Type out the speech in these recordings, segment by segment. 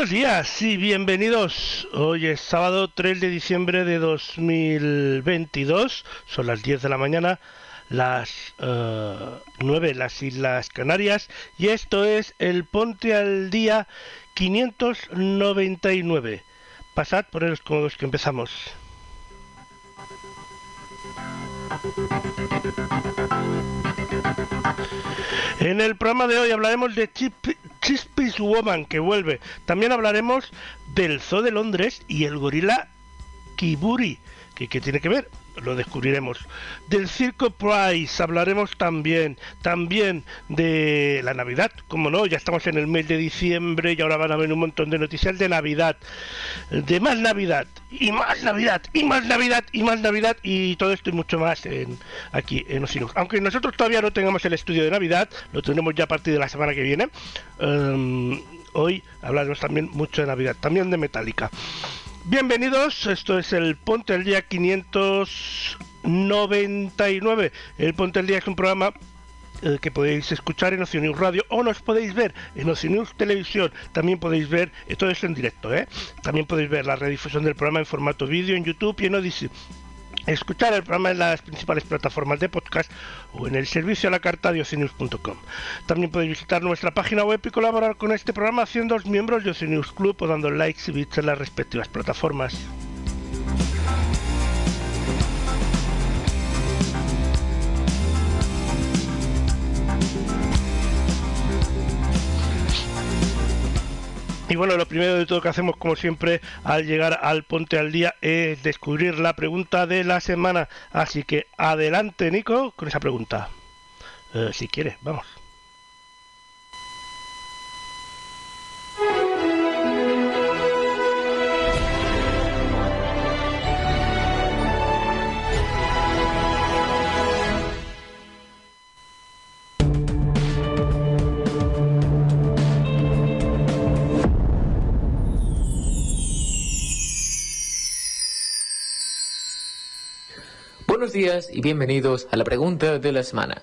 Buenos días y bienvenidos. Hoy es sábado 3 de diciembre de 2022. Son las 10 de la mañana, las eh, 9 en las Islas Canarias. Y esto es el Ponte al Día 599. Pasad por los cómodos que empezamos. En el programa de hoy hablaremos de Chip- Chispis Woman, que vuelve. También hablaremos del Zoo de Londres y el gorila Kiburi. ¿Qué, qué tiene que ver? Lo descubriremos. Del Circo Price hablaremos también. También de la Navidad. Como no, ya estamos en el mes de diciembre y ahora van a ver un montón de noticias de Navidad. De más Navidad. Y más Navidad. Y más Navidad. Y más Navidad. Y todo esto y mucho más en, aquí en Osinux. Aunque nosotros todavía no tengamos el estudio de Navidad, lo tendremos ya a partir de la semana que viene. Em, hoy hablaremos también mucho de Navidad. También de Metallica. Bienvenidos, esto es el Ponte al Día 599. El Ponte al Día es un programa eh, que podéis escuchar en Oceanews Radio o nos podéis ver en Oceanews Televisión. También podéis ver, esto en directo, ¿eh? También podéis ver la redifusión del programa en formato vídeo en YouTube y en Odyssey. Escuchar el programa en las principales plataformas de podcast o en el servicio a la carta de Oceanews.com. También podéis visitar nuestra página web y colaborar con este programa haciendo miembros de Oceanews Club o dando likes y bits en las respectivas plataformas. Y bueno, lo primero de todo que hacemos, como siempre, al llegar al Ponte al Día es descubrir la pregunta de la semana. Así que adelante, Nico, con esa pregunta. Eh, si quiere, vamos. Días y bienvenidos a la pregunta de la semana.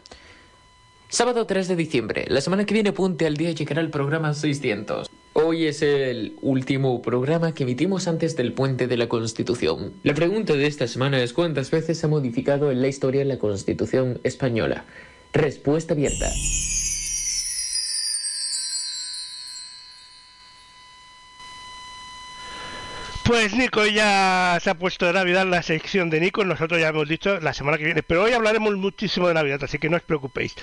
Sábado 3 de diciembre, la semana que viene Ponte al Día llegará el programa 600. Hoy es el último programa que emitimos antes del puente de la Constitución. La pregunta de esta semana es ¿cuántas veces se ha modificado en la historia la Constitución española? Respuesta abierta. Pues Nico ya se ha puesto de Navidad la sección de Nico, nosotros ya hemos dicho la semana que viene, pero hoy hablaremos muchísimo de Navidad, así que no os preocupéis.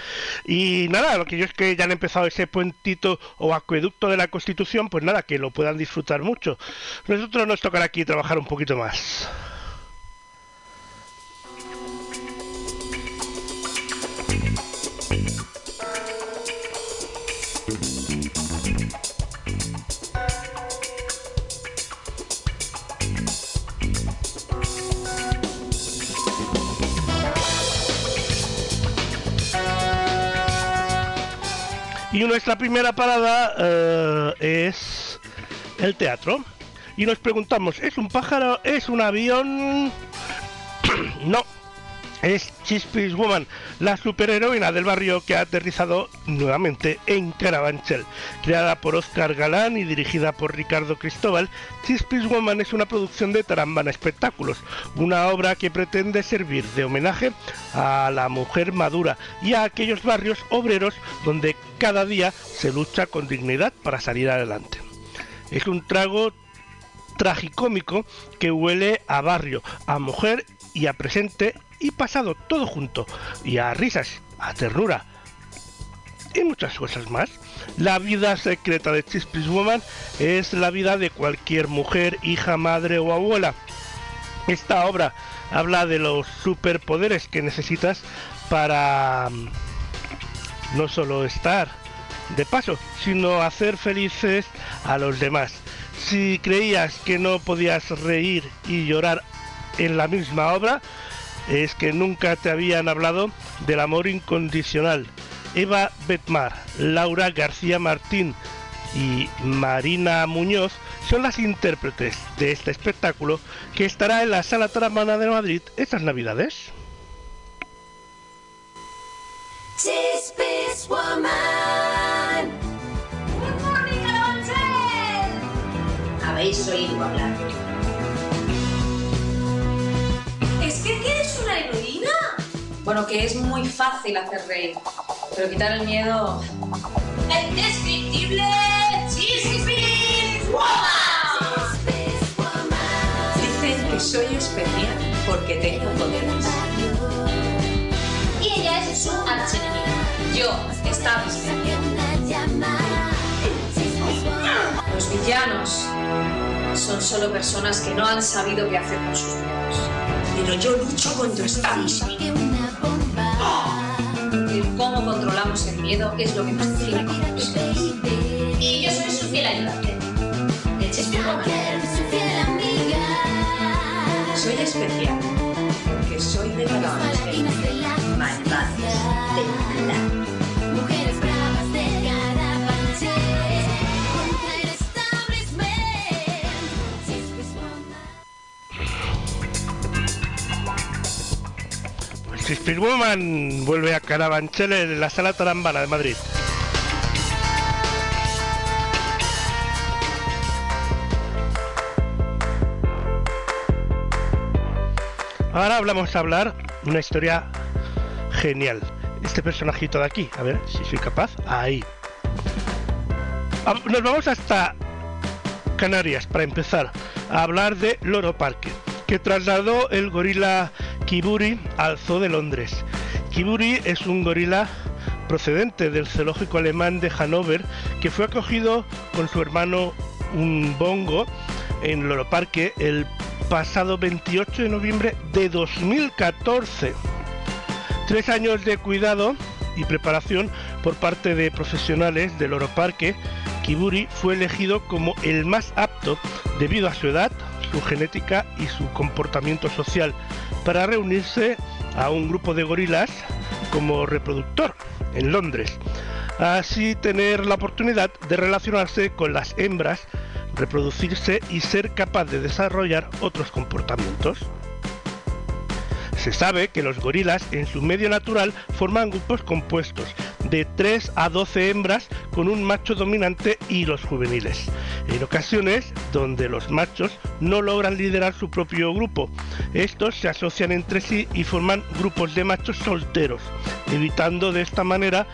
Y nada, lo que yo es que ya han empezado ese puentito o acueducto de la Constitución, pues nada, que lo puedan disfrutar mucho. Nosotros nos tocará aquí trabajar un poquito más. Y nuestra primera parada eh, es el teatro. Y nos preguntamos, ¿es un pájaro? ¿Es un avión? no. Es Chispis Woman, la superheroína del barrio que ha aterrizado nuevamente en Carabanchel. Creada por Oscar Galán y dirigida por Ricardo Cristóbal, Chispis Woman es una producción de Tarambana Espectáculos, una obra que pretende servir de homenaje a la mujer madura y a aquellos barrios obreros donde cada día se lucha con dignidad para salir adelante. Es un trago tragicómico que huele a barrio, a mujer y a presente y pasado todo junto, y a risas, a ternura y muchas cosas más. La vida secreta de Chispis Woman es la vida de cualquier mujer, hija, madre o abuela. Esta obra habla de los superpoderes que necesitas para mm, no solo estar de paso, sino hacer felices a los demás. Si creías que no podías reír y llorar en la misma obra, es que nunca te habían hablado del amor incondicional. Eva Betmar, Laura García Martín y Marina Muñoz son las intérpretes de este espectáculo que estará en la Sala Taramana de Madrid estas Navidades. Habéis oído hablar. ¿Es que quieres una heroína? Bueno, que es muy fácil hacer reír, pero quitar el miedo... ¡El indescriptible Chispis Woman! Dicen que soy especial porque tengo poderes. Y ella es su archienemiga. Yo estaba. Los villanos son solo personas que no han sabido qué hacer con sus miedos. Pero yo lucho contra bomba. El cómo controlamos el miedo es lo que nos define como personas. Y yo soy su fiel ayudante. Amiga. Soy especial porque soy de Carabanchel. Chispis Woman vuelve a Carabanchel en la Sala Tarambana de Madrid. Ahora hablamos a hablar una historia genial. Este personajito de aquí, a ver si soy capaz. Ahí. Ah, Nos vamos hasta Canarias para empezar a hablar de Loro Parque, que trasladó el gorila Kiburi al Zoo de Londres. Kiburi es un gorila procedente del zoológico alemán de Hannover que fue acogido con su hermano un bongo en Loro Parque el pasado 28 de noviembre de 2014. Tres años de cuidado y preparación por parte de profesionales del Oro Parque, Kiburi fue elegido como el más apto debido a su edad, su genética y su comportamiento social para reunirse a un grupo de gorilas como reproductor en Londres. Así tener la oportunidad de relacionarse con las hembras, reproducirse y ser capaz de desarrollar otros comportamientos. Se sabe que los gorilas en su medio natural forman grupos compuestos de 3 a 12 hembras con un macho dominante y los juveniles. En ocasiones donde los machos no logran liderar su propio grupo, estos se asocian entre sí y forman grupos de machos solteros, evitando de esta manera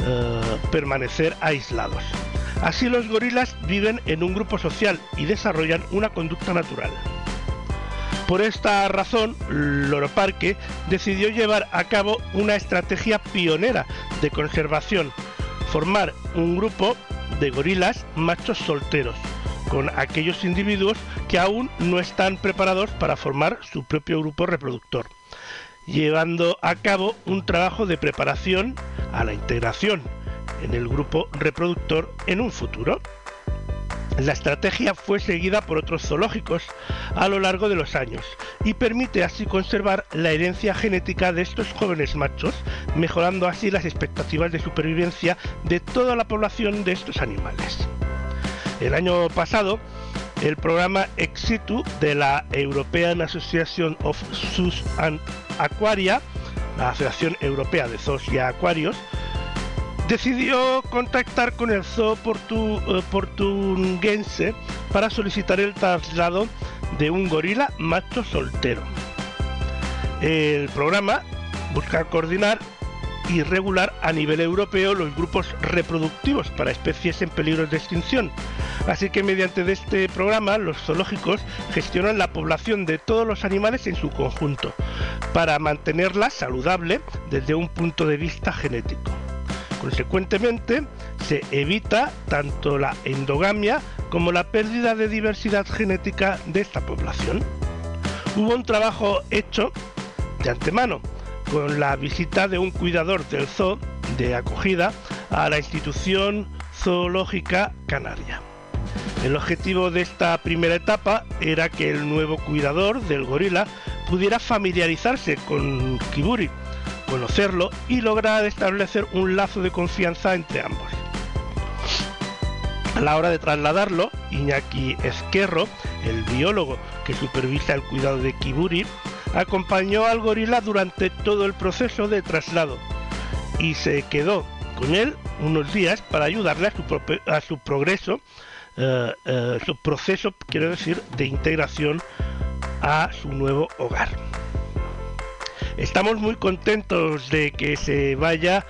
eh, permanecer aislados. Así los gorilas viven en un grupo social y desarrollan una conducta natural. Por esta razón, Loro Parque decidió llevar a cabo una estrategia pionera de conservación, formar un grupo de gorilas machos solteros, con aquellos individuos que aún no están preparados para formar su propio grupo reproductor, llevando a cabo un trabajo de preparación a la integración en el grupo reproductor en un futuro. La estrategia fue seguida por otros zoológicos a lo largo de los años y permite así conservar la herencia genética de estos jóvenes machos, mejorando así las expectativas de supervivencia de toda la población de estos animales. El año pasado, el programa Exitu de la European Association of Zoos and Aquaria la Asociación Europea de Zoos y Acuarios, decidió contactar con el zoo portu- eh, portuguense para solicitar el traslado de un gorila macho soltero. El programa busca coordinar y regular a nivel europeo los grupos reproductivos para especies en peligro de extinción. Así que mediante este programa los zoológicos gestionan la población de todos los animales en su conjunto para mantenerla saludable desde un punto de vista genético. Consecuentemente, se evita tanto la endogamia como la pérdida de diversidad genética de esta población. Hubo un trabajo hecho de antemano con la visita de un cuidador del zoo de acogida a la institución zoológica canaria. El objetivo de esta primera etapa era que el nuevo cuidador del gorila pudiera familiarizarse con Kiburi, conocerlo y lograr establecer un lazo de confianza entre ambos. A la hora de trasladarlo, Iñaki Esquerro, el biólogo que supervisa el cuidado de Kiburi, acompañó al gorila durante todo el proceso de traslado y se quedó con él unos días para ayudarle a su, progreso, eh, eh, su proceso, quiero decir, de integración a su nuevo hogar. Estamos muy contentos de que se vaya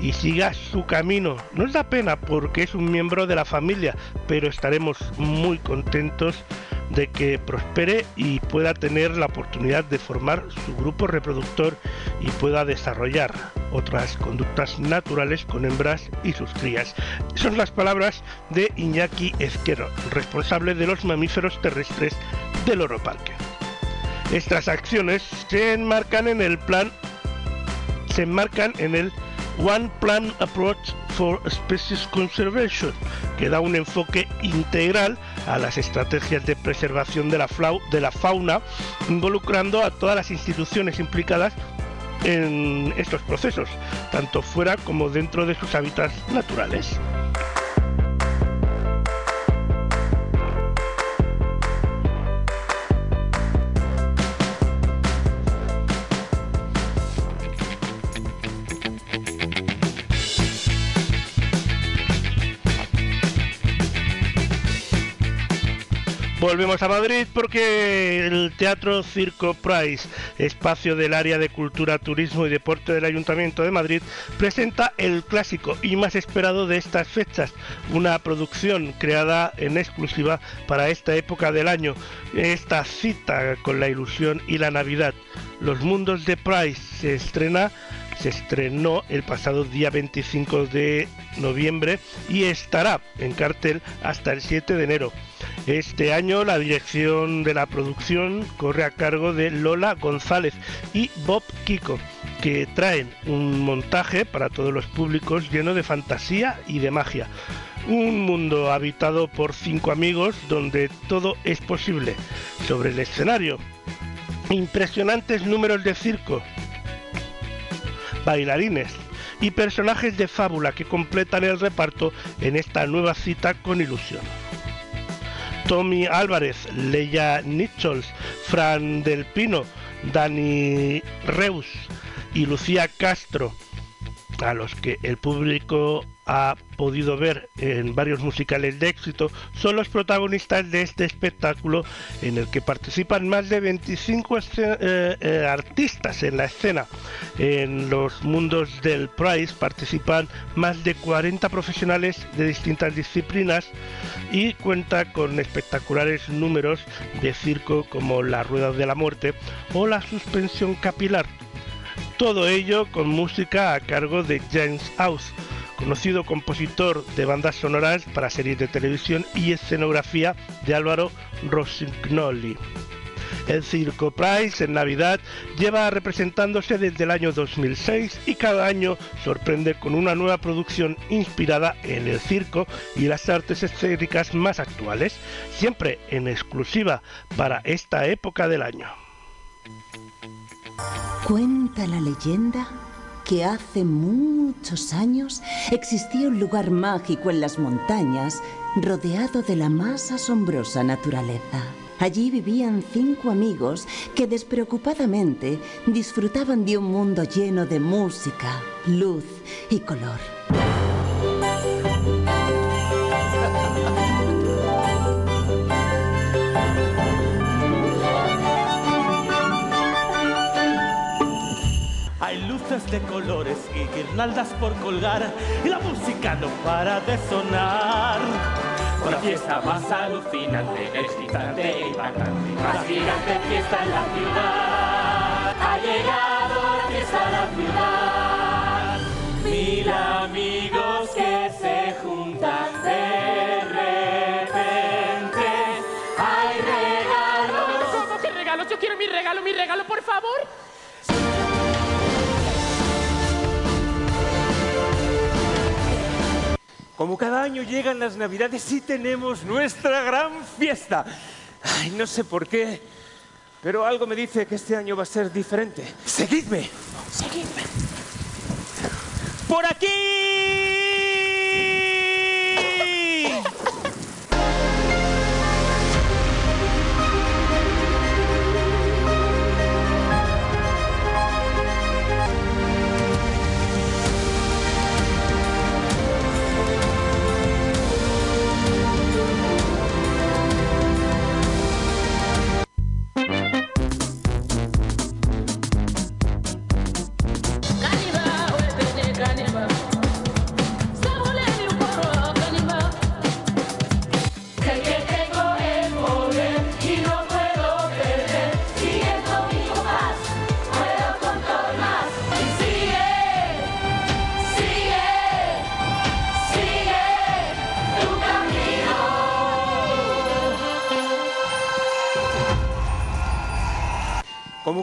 y siga su camino. Nos da pena porque es un miembro de la familia, pero estaremos muy contentos de que prospere y pueda tener la oportunidad de formar su grupo reproductor y pueda desarrollar otras conductas naturales con hembras y sus crías. Son las palabras de Iñaki Ezquero, responsable de los mamíferos terrestres del Oro Parque. Estas acciones se enmarcan en el plan se en el One Plan Approach for Species Conservation, que da un enfoque integral a las estrategias de preservación de la fauna, involucrando a todas las instituciones implicadas en estos procesos, tanto fuera como dentro de sus hábitats naturales. Volvemos a Madrid porque el Teatro Circo Price, espacio del área de cultura, turismo y deporte del Ayuntamiento de Madrid, presenta el clásico y más esperado de estas fechas, una producción creada en exclusiva para esta época del año, esta cita con la ilusión y la Navidad. Los Mundos de Price se estrena se estrenó el pasado día 25 de noviembre y estará en cartel hasta el 7 de enero. Este año la dirección de la producción corre a cargo de Lola González y Bob Kiko, que traen un montaje para todos los públicos lleno de fantasía y de magia. Un mundo habitado por cinco amigos donde todo es posible. Sobre el escenario, impresionantes números de circo, bailarines y personajes de fábula que completan el reparto en esta nueva cita con ilusión. Tommy Álvarez, Leia Nichols, Fran del Pino, Dani Reus y Lucía Castro, a los que el público ha podido ver en varios musicales de éxito, son los protagonistas de este espectáculo en el que participan más de 25 esce- eh, eh, artistas en la escena. En los mundos del Prize participan más de 40 profesionales de distintas disciplinas y cuenta con espectaculares números de circo como la Rueda de la Muerte o la Suspensión Capilar. Todo ello con música a cargo de James House, conocido compositor de bandas sonoras para series de televisión y escenografía de Álvaro Rossignoli. El Circo Prize en Navidad lleva representándose desde el año 2006 y cada año sorprende con una nueva producción inspirada en el circo y las artes escénicas más actuales, siempre en exclusiva para esta época del año. Cuenta la leyenda que hace muchos años existía un lugar mágico en las montañas rodeado de la más asombrosa naturaleza. Allí vivían cinco amigos que despreocupadamente disfrutaban de un mundo lleno de música, luz y color. Luces de colores y guirnaldas por colgar y la música no para de sonar. La fiesta más alucinante, excitante y impactante, más gigante fiesta en la ciudad. Ha llegado la fiesta a la ciudad. Mil amigos que se juntan de repente. Hay regalos. ¿Cómo que regalos? Yo quiero mi regalo, mi regalo, por favor. Como cada año llegan las Navidades y tenemos nuestra gran fiesta. Ay, no sé por qué, pero algo me dice que este año va a ser diferente. Seguidme. Seguidme. Por aquí.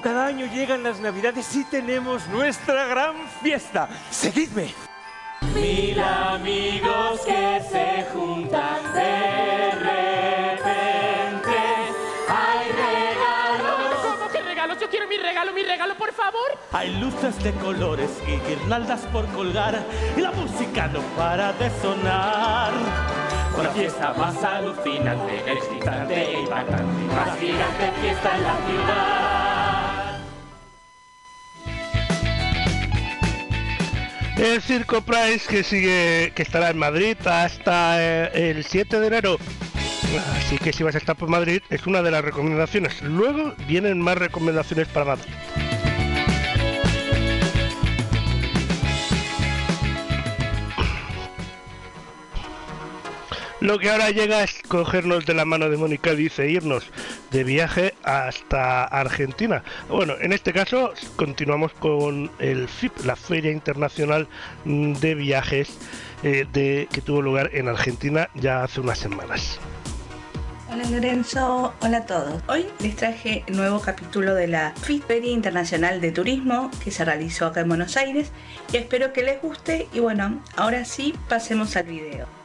Cada año llegan las Navidades y tenemos nuestra gran fiesta. Seguidme. Mil amigos que se juntan de repente. Hay regalos. ¿Cómo que regalos? Yo quiero mi regalo, mi regalo, por favor. Hay luces de colores y guirnaldas por colgar y la música no para de sonar. Con la fiesta más alucinante, excitante e impactante, más gigante fiesta en la ciudad. El Circo Price que sigue, que estará en Madrid hasta eh, el 7 de enero. Así que si vas a estar por Madrid es una de las recomendaciones. Luego vienen más recomendaciones para Madrid. Lo que ahora llega es cogernos de la mano de Mónica, dice irnos de viaje hasta Argentina. Bueno, en este caso continuamos con el FIP, la Feria Internacional de Viajes eh, de, que tuvo lugar en Argentina ya hace unas semanas. Hola Lorenzo, hola a todos. Hoy les traje el nuevo capítulo de la FIT Feria Internacional de Turismo que se realizó acá en Buenos Aires y espero que les guste y bueno, ahora sí pasemos al video.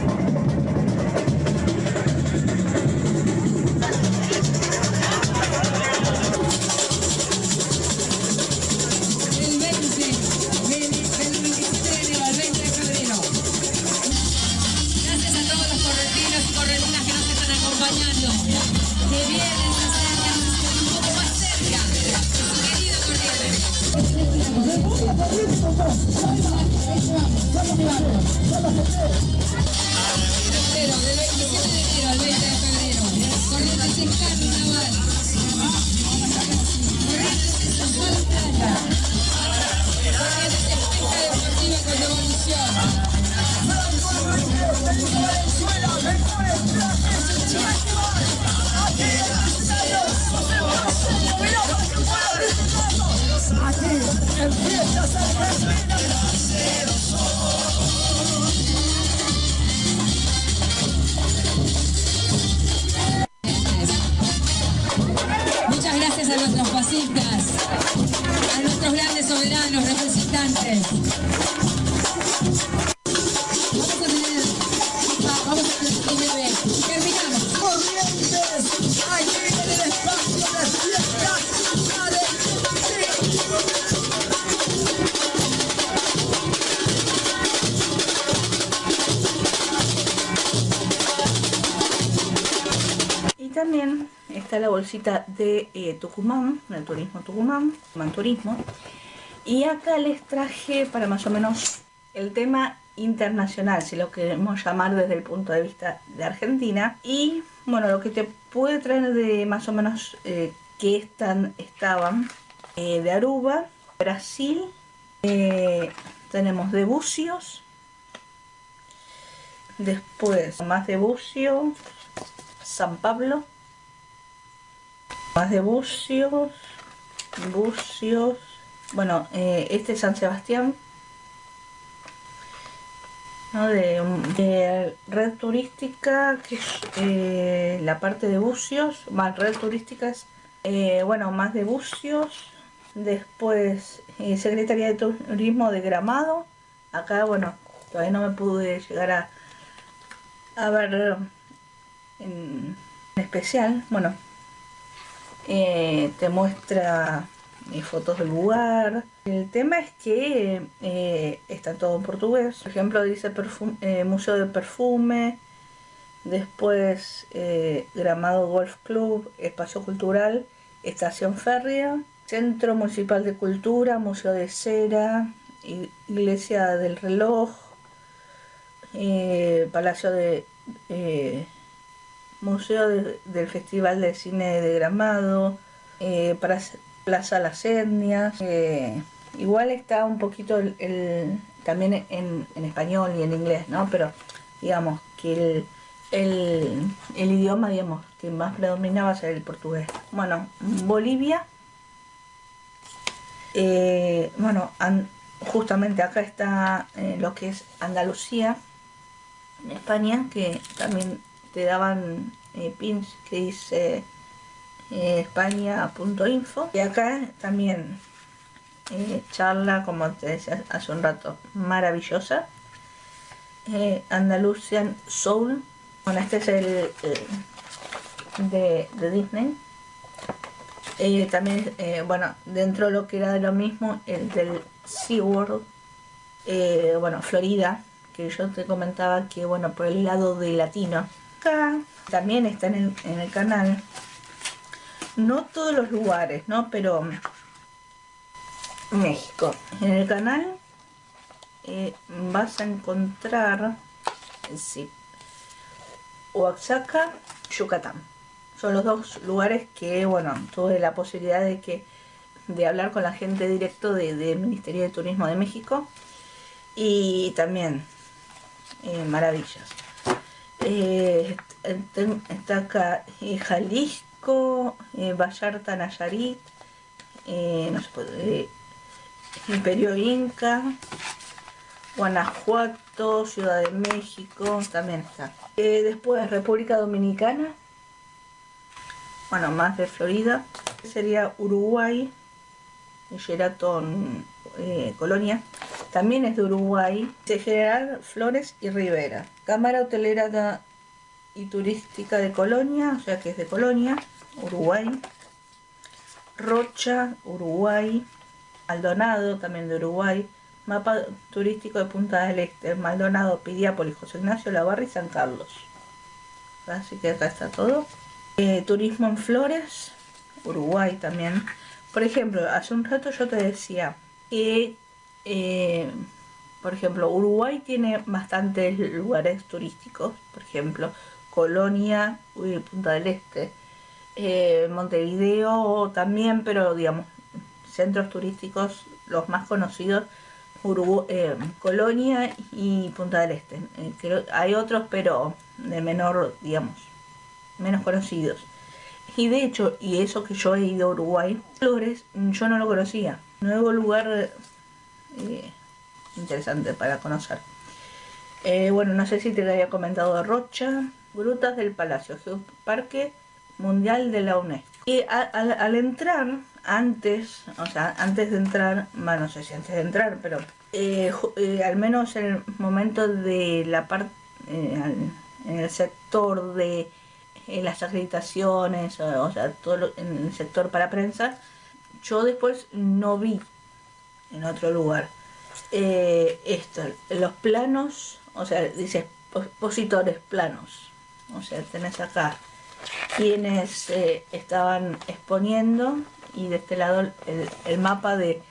Febrero, del Muchas está la bolsita de eh, Tucumán, del turismo Tucumán, Tucumán Turismo. Y acá les traje para más o menos el tema internacional, si lo queremos llamar desde el punto de vista de Argentina. Y bueno, lo que te puede traer de más o menos eh, que están, estaban eh, de Aruba, Brasil, eh, tenemos de Bucios, después más de Bucio, San Pablo, más de Bucios, Bucios, bueno, eh, este es San Sebastián, ¿no? de, red turística, que es eh, la parte de Bucios, más red turísticas, eh, bueno, más de Bucios, después eh, Secretaría de Turismo de Gramado, acá, bueno, todavía no me pude llegar a, ver en especial, bueno, eh, te muestra eh, fotos del lugar. El tema es que eh, está todo en portugués. Por ejemplo, dice Museo de Perfume, después Gramado Golf Club, Espacio Cultural, Estación Férrea, Centro Municipal de Cultura, Museo de Cera, Iglesia del Reloj, Palacio de... Museo de- del Festival de Cine de Gramado, eh, Plaza- Las Etnias. eh, igual está un poquito el, también en, español y en inglés, ¿no? Pero digamos que el, idioma, digamos, que más predomina va a ser el portugués. Bueno, Bolivia. eh, bueno, justamente acá está eh, lo que es Andalucía, en España, que también te daban eh, pins que dice eh, españa.info. Y acá también eh, charla, como te decía hace un rato, maravillosa. Eh, Andalusian Soul. Bueno, este es el, el de, de Disney. Eh, también, eh, bueno, dentro de lo que era de lo mismo, el del SeaWorld. Eh, bueno, Florida, que yo te comentaba que, bueno, por el lado de latino. También está en el, canal. No todos los lugares, ¿no? Pero México. En el canal eh, vas a encontrar, sí, Oaxaca, Yucatán. Son los dos lugares que, bueno, tuve la posibilidad de que de hablar con la gente directo de- del Ministerio de Turismo de México y también eh, maravillas. Eh, ten- está acá eh, Jalisco, eh, Vallarta, Nayarit, eh, Imperio Inca, Guanajuato, Ciudad de México, también está. Después República Dominicana, bueno, más de Florida, sería Uruguay, Sheraton Colonia, también es de Uruguay, de General Flores y Rivera, Cámara Hotelera y Turística de Colonia, o sea que es de Colonia, Uruguay, Rocha, Uruguay, Maldonado, también de Uruguay, Mapa turístico de Punta del Este, Maldonado, Pidiápolis, José Ignacio, La Barra y San Carlos. Así que acá está todo. Eh, turismo en Flores, Uruguay también. Por ejemplo, hace un rato yo te decía que, eh, por ejemplo, Uruguay tiene bastantes lugares turísticos. Por ejemplo, Colonia, uy, Punta del Este, eh, Montevideo también, pero digamos, centros turísticos los más conocidos, Urugu- eh, Colonia y Punta del Este. Creo- hay otros, pero de menor, digamos, menos conocidos. Y de hecho, y eso que yo he ido a Uruguay, Flores, yo no lo conocía. Nuevo lugar eh, interesante para conocer. Eh, bueno, no sé si te lo había comentado Rocha, Grutas del Palacio, Parque Mundial de la UNESCO. Y a- al, al entrar, antes, o sea, antes de entrar, bueno, no sé si antes de entrar, pero eh, al menos en el momento de la parte, en el sector de las acreditaciones, o, o sea, todo lo- en el sector para prensa, yo después no vi en otro lugar. Eh, esto, los planos, o sea, dice expositores planos. O sea, tenés acá quienes eh, estaban exponiendo y de este lado el, mapa de,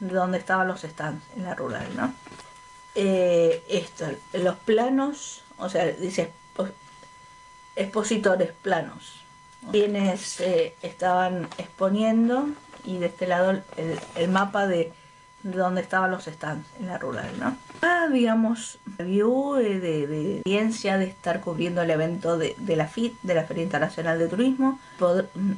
de dónde estaban los stands en la rural, ¿no? Eh, esto, los planos, o sea, dice expo- expositores planos, quienes eh, estaban exponiendo y de este lado el, el mapa de, de dónde estaban los stands en la rural, ¿no? Ah, digamos, view eh, de, de experiencia de estar cubriendo el evento de, la FIT, de la Feria Internacional de Turismo. Mm,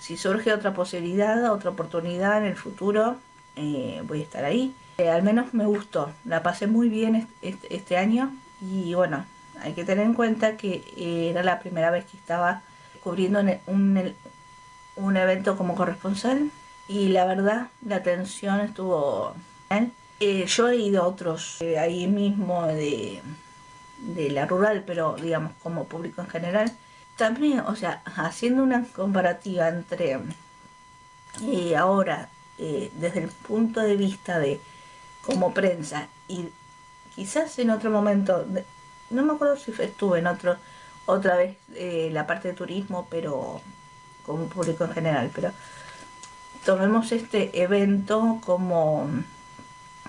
si surge otra posibilidad, otra oportunidad en el futuro, eh, voy a estar ahí. Eh, al menos me gustó, la pasé muy bien est- est- este año y bueno, hay que tener en cuenta que era la primera vez que estaba cubriendo un, un evento como corresponsal y la verdad la atención estuvo bien. Eh, yo he ido a otros eh, ahí mismo de, de la rural, pero digamos como público en general. También, o sea, haciendo una comparativa entre eh, ahora, eh, desde el punto de vista de como prensa y quizás en otro momento, no me acuerdo si estuve en otro, otra vez eh, la parte de turismo, pero como público en general, pero tomemos este evento como,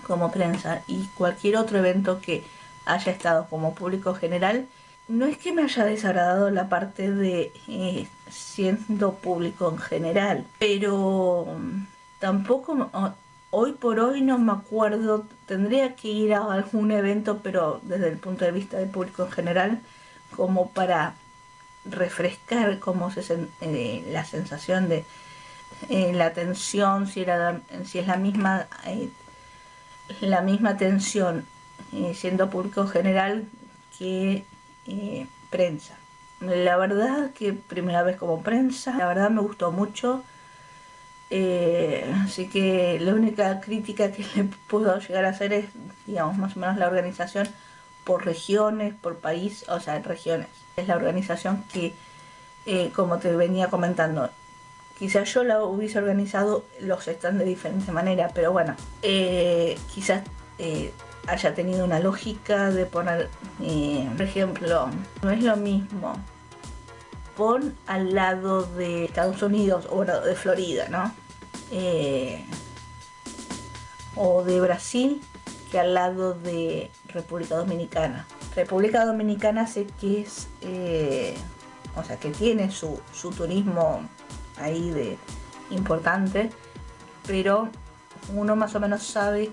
como prensa y cualquier otro evento que haya estado como público general, no es que me haya desagradado la parte de eh, siendo público en general, pero mm, tampoco hoy por hoy no me acuerdo, tendría que ir a algún evento, pero desde el punto de vista del público en general, como para refrescar cómo se eh, la sensación de eh, la tensión, si era si es la misma eh, la misma tensión eh, siendo público general que eh, prensa. La verdad que primera vez como prensa, la verdad me gustó mucho. Eh, así que la única crítica que le puedo llegar a hacer es, digamos, más o menos la organización por regiones, por país, o sea, regiones. Es la organización que, como te venía comentando, quizás yo la hubiese organizado los están de diferente manera, pero bueno, eh, quizás eh, haya tenido una lógica de poner, eh, por ejemplo, no es lo mismo pon al lado de Estados Unidos o de Florida, ¿no? O de Brasil que al lado de República Dominicana. República Dominicana sé que es, o sea, que tiene su turismo ahí de importante, pero uno más o menos sabe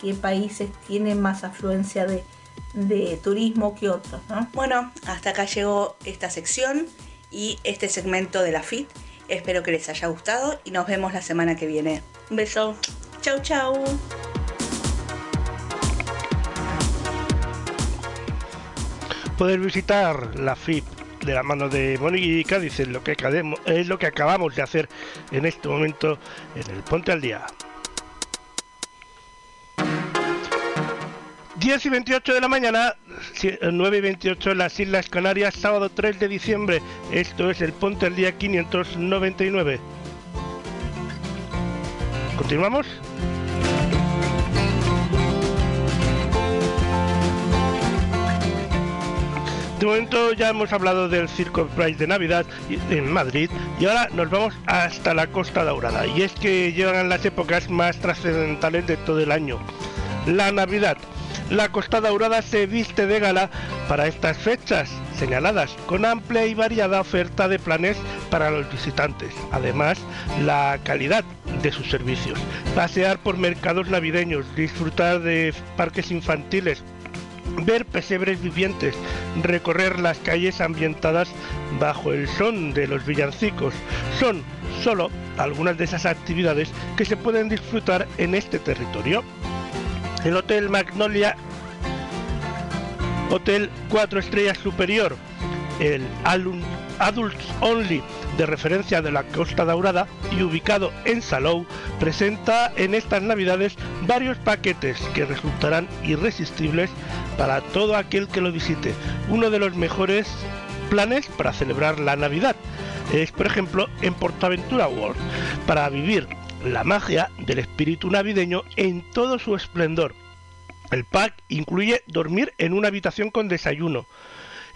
qué países tienen más afluencia de, de turismo que otros, ¿no? Bueno, hasta acá llegó esta sección y este segmento de la FIT. Espero que les haya gustado y nos vemos la semana que viene. Un beso. Chau, chau. Poder visitar la FIP de la mano de Mónica dice lo que academo- es lo que acabamos de hacer en este momento en el Ponte al Día. 10 y 28 de la mañana, si- 9 y 28 en las Islas Canarias, sábado 3 de diciembre. Esto es el Ponte al Día 599. ¿Continuamos? De momento ya hemos hablado del Circo Price de Navidad en Madrid y ahora nos vamos hasta la Costa Daurada. Y es que llegan las épocas más trascendentales de todo el año. La Navidad. La Costa Daurada se viste de gala para estas fechas señaladas, con amplia y variada oferta de planes para los visitantes. Además, la calidad de sus servicios. Pasear por mercados navideños, disfrutar de parques infantiles, ver pesebres vivientes, recorrer las calles ambientadas bajo el son de los villancicos. Son solo algunas de esas actividades que se pueden disfrutar en este territorio. El Hotel Magnolia, Hotel 4 Estrellas Superior, el Adults Only de referencia de la Costa Daurada y ubicado en Salou, presenta en estas navidades varios paquetes que resultarán irresistibles para todo aquel que lo visite. Uno de los mejores planes para celebrar la Navidad es, por ejemplo, en Portaventura World, para vivir la magia del espíritu navideño en todo su esplendor. El pack incluye dormir en una habitación con desayuno,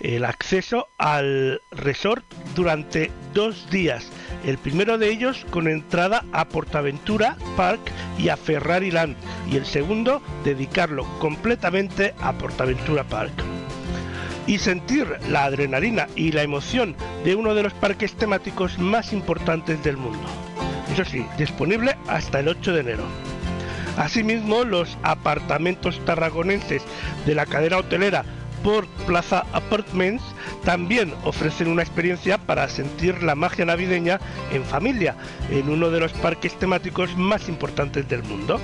el acceso al resort durante dos días. El primero de ellos con entrada a Portaventura Park y a Ferrari Land y el segundo dedicarlo completamente a Portaventura Park y sentir la adrenalina y la emoción de uno de los parques temáticos más importantes del mundo. Eso sí, disponible hasta el 8 de enero. Asimismo, los apartamentos tarragonenses de la cadena hotelera Port Plaza Apartments también ofrecen una experiencia para sentir la magia navideña en familia en uno de los parques temáticos más importantes del mundo.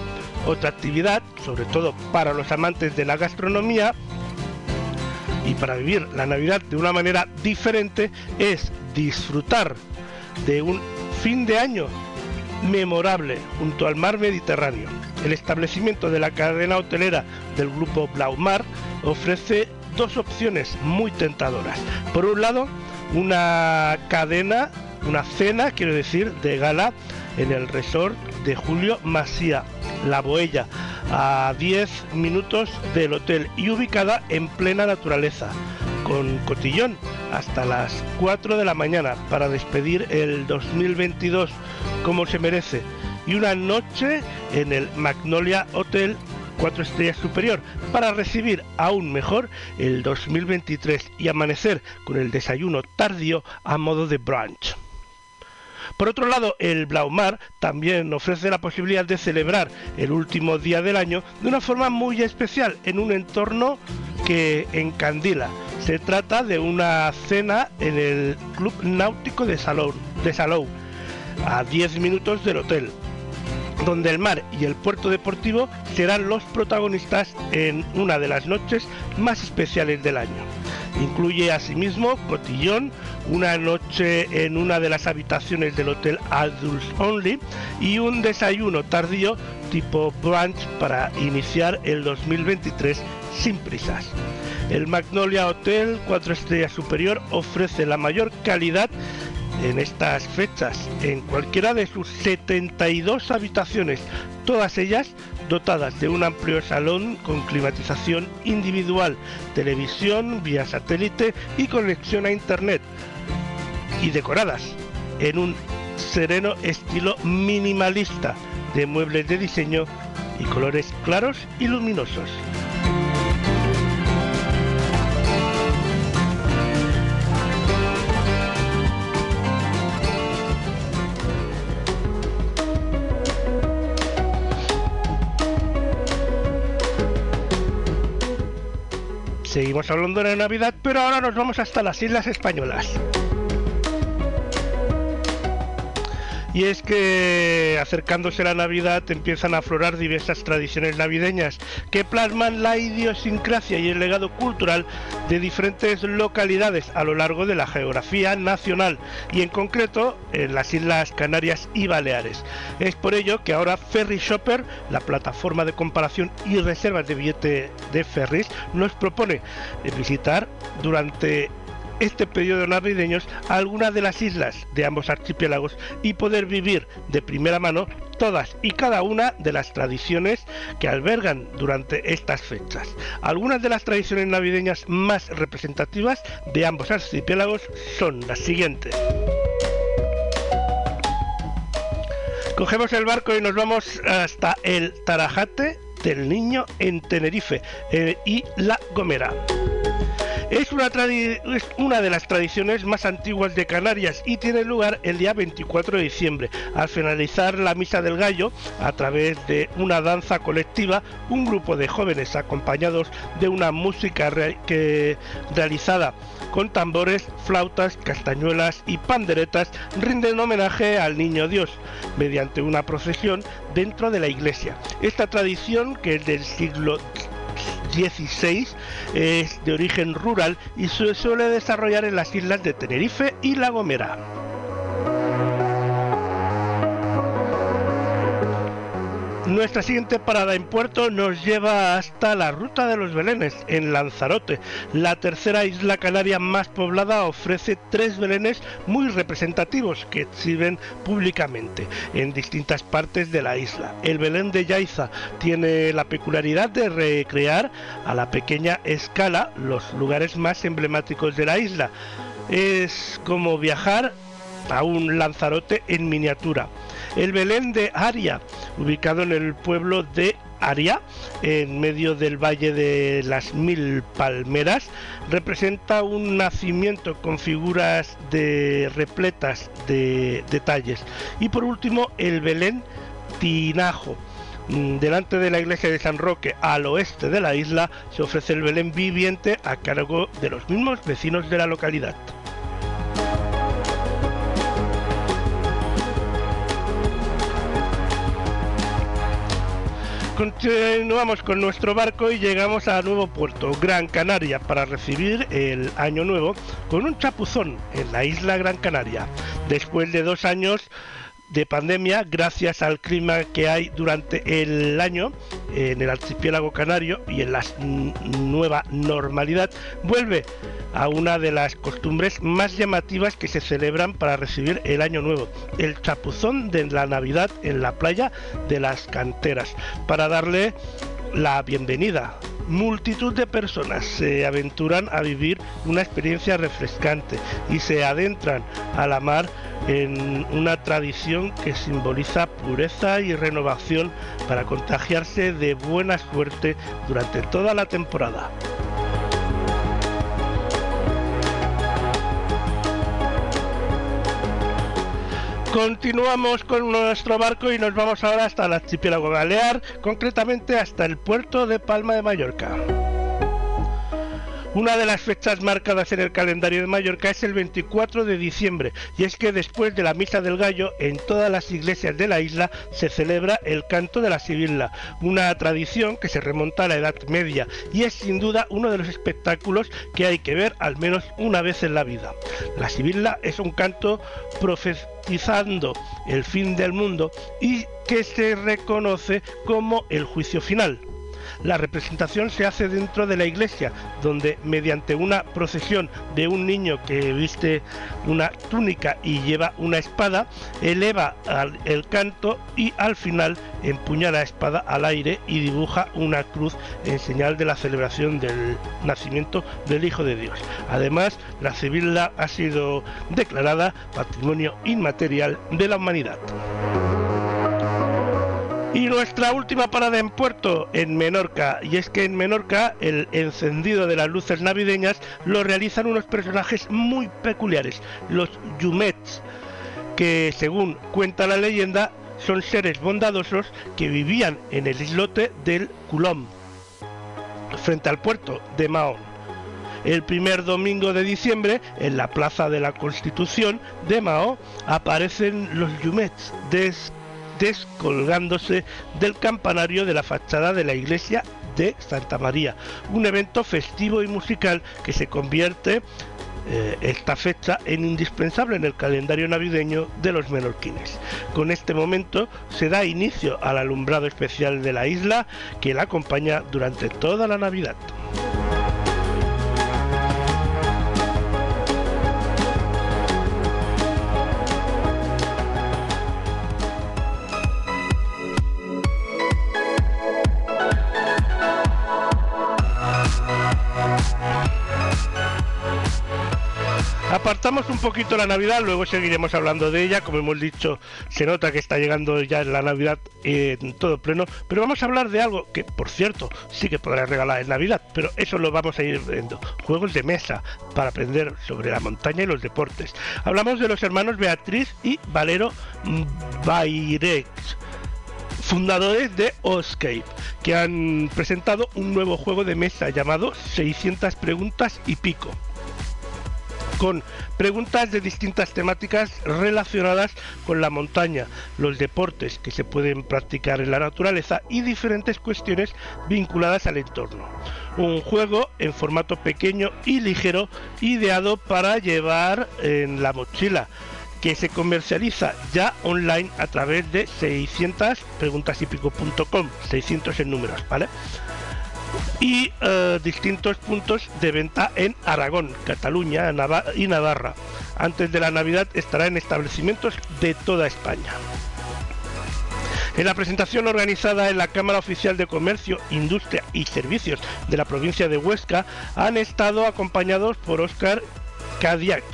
Otra actividad, sobre todo para los amantes de la gastronomía, y para vivir la Navidad de una manera diferente es disfrutar de un fin de año memorable junto al mar Mediterráneo. El establecimiento de la cadena hotelera del grupo Blaumar ofrece dos opciones muy tentadoras. Por un lado, una cadena, una cena, quiero decir, de gala en el resort de Julio Masía, La Boella, a 10 minutos del hotel y ubicada en plena naturaleza, con cotillón hasta las 4 de la mañana para despedir el 2022 como se merece y una noche en el Magnolia Hotel 4 estrellas superior para recibir aún mejor el 2023 y amanecer con el desayuno tardío a modo de brunch. Por otro lado, el Blaumar también ofrece la posibilidad de celebrar el último día del año de una forma muy especial en un entorno que encandila. Se trata de una cena en el Club Náutico de Salou, de Salou a 10 minutos del hotel, donde el mar y el puerto deportivo serán los protagonistas en una de las noches más especiales del año. Incluye asimismo cotillón, una noche en una de las habitaciones del hotel Adults Only y un desayuno tardío tipo brunch para iniciar el 2023 sin prisas. El Magnolia Hotel 4 estrellas superior ofrece la mayor calidad en estas fechas en cualquiera de sus 72 habitaciones, todas ellas dotadas de un amplio salón con climatización individual, televisión vía satélite y conexión a internet, y decoradas en un sereno estilo minimalista de muebles de diseño y colores claros y luminosos. Seguimos hablando de Navidad, pero ahora nos vamos hasta las Islas Españolas. Y es que acercándose la Navidad empiezan a aflorar diversas tradiciones navideñas que plasman la idiosincrasia y el legado cultural de diferentes localidades a lo largo de la geografía nacional y en concreto en las Islas Canarias y Baleares. Es por ello que ahora Ferry Shopper, la plataforma de comparación y reservas de billete de ferries, nos propone visitar durante este periodo navideños a algunas de las islas de ambos archipiélagos y poder vivir de primera mano todas y cada una de las tradiciones que albergan durante estas fechas. Algunas de las tradiciones navideñas más representativas de ambos archipiélagos son las siguientes. Cogemos el barco y nos vamos hasta el Tarajate del Niño en Tenerife eh, y La Gomera. Es una, de las tradiciones más antiguas de Canarias y tiene lugar el día 24 de diciembre. Al finalizar la Misa del Gallo, a través de una danza colectiva, un grupo de jóvenes acompañados de una música realizada con tambores, flautas, castañuelas y panderetas rinden homenaje al Niño Dios mediante una procesión dentro de la iglesia. Esta tradición, que es del siglo 16 es de origen rural y se suele desarrollar en las islas de Tenerife y La Gomera. Nuestra siguiente parada en puerto nos lleva hasta la Ruta de los Belenes, en Lanzarote. La tercera isla canaria más poblada ofrece tres belenes muy representativos que exhiben públicamente en distintas partes de la isla. El Belén de Yaiza tiene la peculiaridad de recrear a la pequeña escala los lugares más emblemáticos de la isla. Es como viajar a un Lanzarote en miniatura. El Belén de Aria, ubicado en el pueblo de Aria, en medio del Valle de las Mil Palmeras, representa un nacimiento con figuras de repletas de detalles. Y por último, el Belén Tinajo. Mm, Delante de la iglesia de San Roque, al oeste de la isla, se ofrece el Belén viviente a cargo de los mismos vecinos de la localidad. Continuamos con nuestro barco y llegamos a nuevo puerto, Gran Canaria, para recibir el año nuevo con un chapuzón en la isla Gran Canaria. Después de dos años de pandemia, gracias al clima que hay durante el año en el archipiélago canario y en la nueva normalidad, vuelve a una de las costumbres más llamativas que se celebran para recibir el año nuevo, el chapuzón de la Navidad en la playa de las canteras, para darle la bienvenida. Multitud de personas se aventuran a vivir una experiencia refrescante y se adentran a la mar en una tradición que simboliza pureza y renovación para contagiarse de buena suerte durante toda la temporada. Continuamos con nuestro barco y nos vamos ahora hasta el archipiélago balear, concretamente hasta el puerto de Palma de Mallorca. Una de las fechas marcadas en el calendario de Mallorca es el 24 de diciembre, y es que después de la Misa del Gallo, en todas las iglesias de la isla se celebra el canto de la Sibila, una tradición que se remonta a la Edad Media y es sin duda uno de los espectáculos que hay que ver al menos una vez en la vida. La Sibila es un canto profetizando el fin del mundo y que se reconoce como el juicio final. La representación se hace dentro de la iglesia, donde mediante una procesión de un niño que viste una túnica y lleva una espada, eleva el canto y al final empuña la espada al aire y dibuja una cruz en señal de la celebración del nacimiento del Hijo de Dios. Además, la Sibila ha sido declarada Patrimonio Inmaterial de la Humanidad. Y nuestra última parada en puerto, en Menorca. Y es que en Menorca el encendido de las luces navideñas lo realizan unos personajes muy peculiares, los Yumets, que según cuenta la leyenda son seres bondadosos que vivían en el islote del Culom, frente al puerto de Mahón. El primer domingo de diciembre, en la Plaza de la Constitución de Mao, aparecen los Yumets des- descolgándose del campanario de la fachada de la iglesia de Santa María. Un evento festivo y musical que se convierte eh, esta fecha en indispensable en el calendario navideño de los menorquines. Con este momento se da inicio al alumbrado especial de la isla que la acompaña durante toda la Navidad. Apartamos un poquito la Navidad, luego seguiremos hablando de ella. Como hemos dicho, se nota que está llegando ya la Navidad en todo pleno. Pero vamos a hablar de algo que, por cierto, sí que podrás regalar en Navidad, pero eso lo vamos a ir viendo. Juegos de mesa para aprender sobre la montaña y los deportes. Hablamos de los hermanos Beatriz y Valero Bairex fundadores de Oscape, que han presentado un nuevo juego de mesa llamado 600 preguntas y pico con preguntas de distintas temáticas relacionadas con la montaña, los deportes que se pueden practicar en la naturaleza y diferentes cuestiones vinculadas al entorno. Un juego en formato pequeño y ligero ideado para llevar en la mochila que se comercializa ya online a través de 600 preguntasypico.com, 600 en números, ¿vale? Y eh, distintos puntos de venta en Aragón, Cataluña y Navarra. Antes de la Navidad estará en establecimientos de toda España. En la presentación organizada en la Cámara Oficial de Comercio, Industria y Servicios de la provincia de Huesca han estado acompañados por Óscar Cadiac,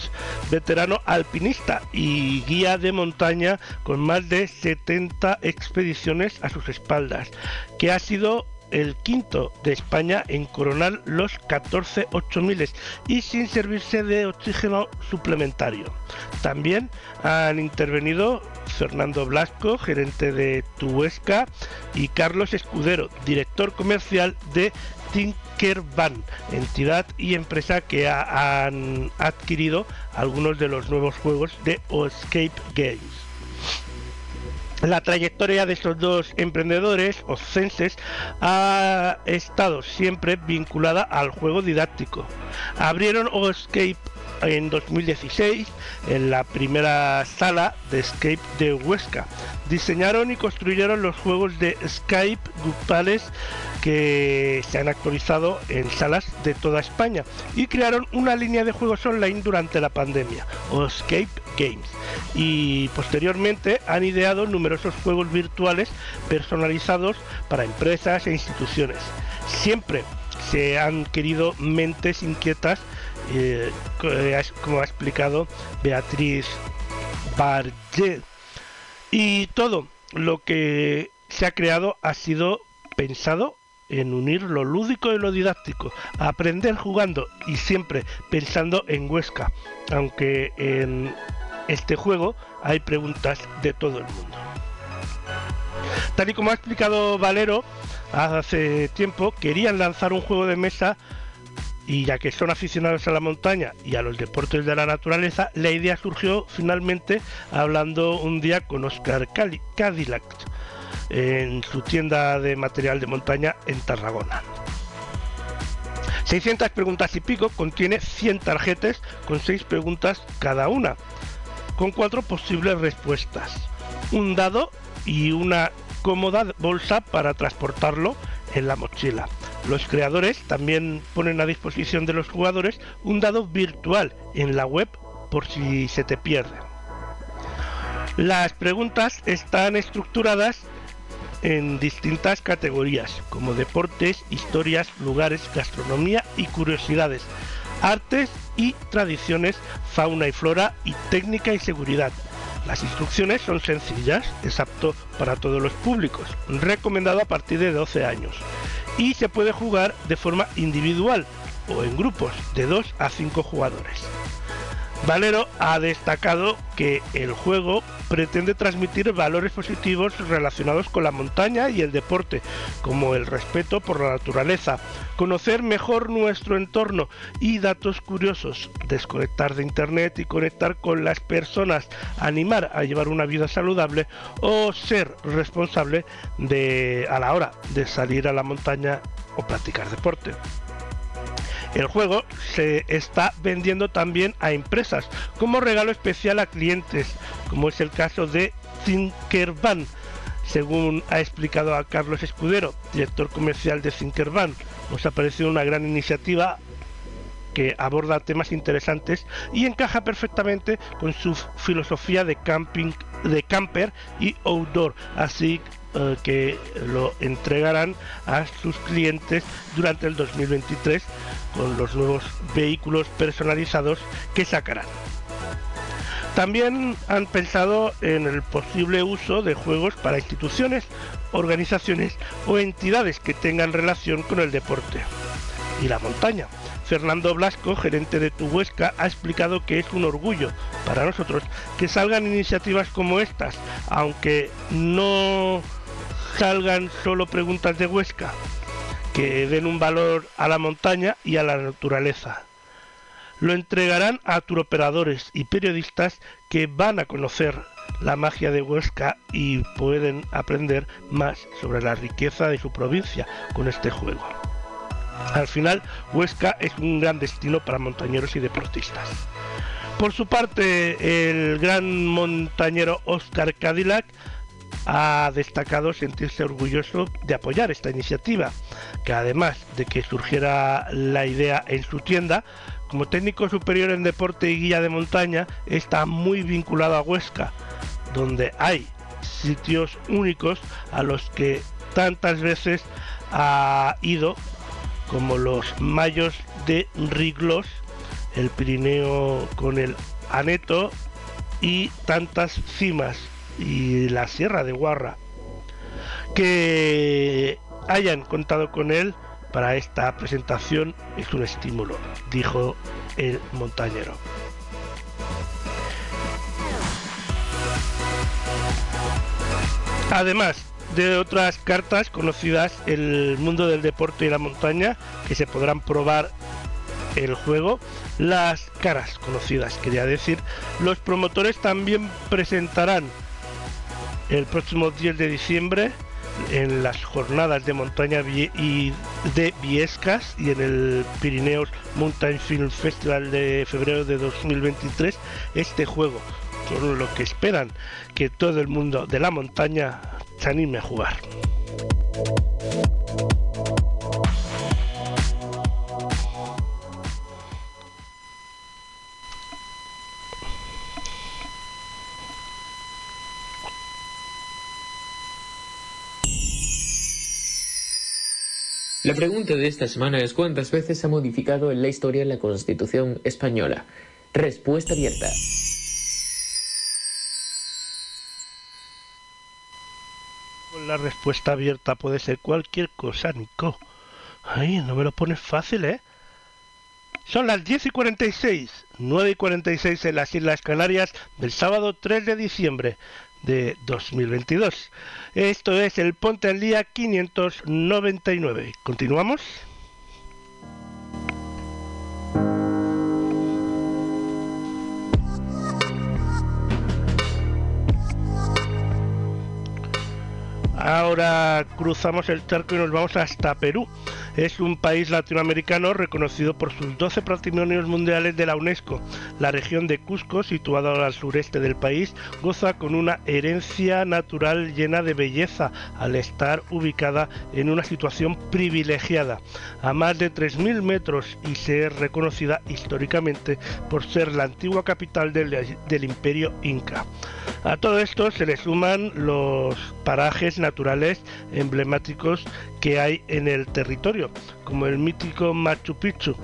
veterano alpinista y guía de montaña con más de 70 expediciones a sus espaldas, que ha sido el quinto de España en coronar los 14 8000 y sin servirse de oxígeno suplementario. También han intervenido Fernando Blasco, gerente de Tuesca, y Carlos Escudero, director comercial de Tinkerban, entidad y empresa que ha- han adquirido algunos de los nuevos juegos de Escape Games. La trayectoria de estos dos emprendedores oscenses ha estado siempre vinculada al juego didáctico. Abrieron Escape en 2016 en la primera sala de Escape de Huesca. Diseñaron y construyeron los juegos de Skype grupales que se han actualizado en salas de toda España y crearon una línea de juegos online durante la pandemia, o Escape Games, y posteriormente han ideado numerosos juegos virtuales personalizados para empresas e instituciones. Siempre se han querido mentes inquietas, eh, co- como ha explicado Beatriz Barget. Y todo lo que se ha creado ha sido pensado en unir lo lúdico y lo didáctico, aprender jugando y siempre pensando en Huesca, aunque en este juego hay preguntas de todo el mundo. Tal y como ha explicado Valero hace tiempo, querían lanzar un juego de mesa y ya que son aficionados a la montaña y a los deportes de la naturaleza, la idea surgió finalmente hablando un día con Oscar Cadillac en su tienda de material de montaña en Tarragona. 600 preguntas y pico contiene 100 tarjetas con 6 preguntas cada una, con 4 posibles respuestas, un dado y una cómoda bolsa para transportarlo en la mochila. Los creadores también ponen a disposición de los jugadores un dado virtual en la web por si se te pierde. Las preguntas están estructuradas en distintas categorías, como deportes, historias, lugares, gastronomía y curiosidades, artes y tradiciones, fauna y flora y técnica y seguridad. Las instrucciones son sencillas, es apto para todos los públicos, recomendado a partir de 12 años y se puede jugar de forma individual o en grupos de 2 a 5 jugadores. Valero ha destacado que el juego pretende transmitir valores positivos relacionados con la montaña y el deporte, como el respeto por la naturaleza, conocer mejor nuestro entorno y datos curiosos, desconectar de internet y conectar con las personas, animar a llevar una vida saludable o ser responsable a la hora de salir a la montaña o practicar deporte. El juego se está vendiendo también a empresas como regalo especial a clientes, como es el caso de Thinkerban, según ha explicado a Carlos Escudero, director comercial de Thinkerban. Nos ha parecido una gran iniciativa que aborda temas interesantes y encaja perfectamente con su filosofía de camping, de camper y outdoor, así eh, que lo entregarán a sus clientes durante el 2023 con los nuevos vehículos personalizados que sacarán. También han pensado en el posible uso de juegos para instituciones, organizaciones o entidades que tengan relación con el deporte y la montaña. Fernando Blasco, gerente de Tu Huesca, ha explicado que es un orgullo para nosotros que salgan iniciativas como estas, aunque no salgan solo preguntas de Huesca, que den un valor a la montaña y a la naturaleza. Lo entregarán a turoperadores y periodistas que van a conocer la magia de Huesca y pueden aprender más sobre la riqueza de su provincia con este juego. Al final, Huesca es un gran destino para montañeros y deportistas. Por su parte, el gran montañero Oscar Cadillac ha destacado sentirse orgulloso de apoyar esta iniciativa, que además de que surgiera la idea en su tienda, como técnico superior en deporte y guía de montaña, está muy vinculado a Huesca, donde hay sitios únicos a los que tantas veces ha ido, como los Mayos de Riglos, el Pirineo con el Aneto y tantas cimas y la Sierra de Guarra. Que hayan contado con él para esta presentación es un estímulo, dijo el montañero. Además de otras cartas conocidas en el mundo del deporte y la montaña que se podrán probar el juego, las caras conocidas, quería decir, los promotores también presentarán el próximo 10 de diciembre en las jornadas de montaña y de Viescas y en el Pirineos Mountain Film Festival de febrero de 2023 este juego con lo que esperan que todo el mundo de la montaña se anime a jugar. La pregunta de esta semana es ¿cuántas veces ha modificado en la historia la Constitución española? Respuesta abierta. La respuesta abierta puede ser cualquier cosa, Nico. Ay, no me lo pones fácil, ¿eh? Son las 10 y 46, 9 y 46 en las Islas Canarias del sábado 3 de diciembre de 2022. Esto es el Ponte al Día 599. ¿Continuamos? Ahora cruzamos el charco y nos vamos hasta Perú. Es un país latinoamericano reconocido por sus 12 patrimonios mundiales de la UNESCO. La región de Cusco, situada al sureste del país, goza con una herencia natural llena de belleza al estar ubicada en una situación privilegiada, a más de 3.000 metros y ser reconocida históricamente por ser la antigua capital del, del imperio inca. A todo esto se le suman los parajes naturales emblemáticos que hay en el territorio, como el mítico Machu Picchu,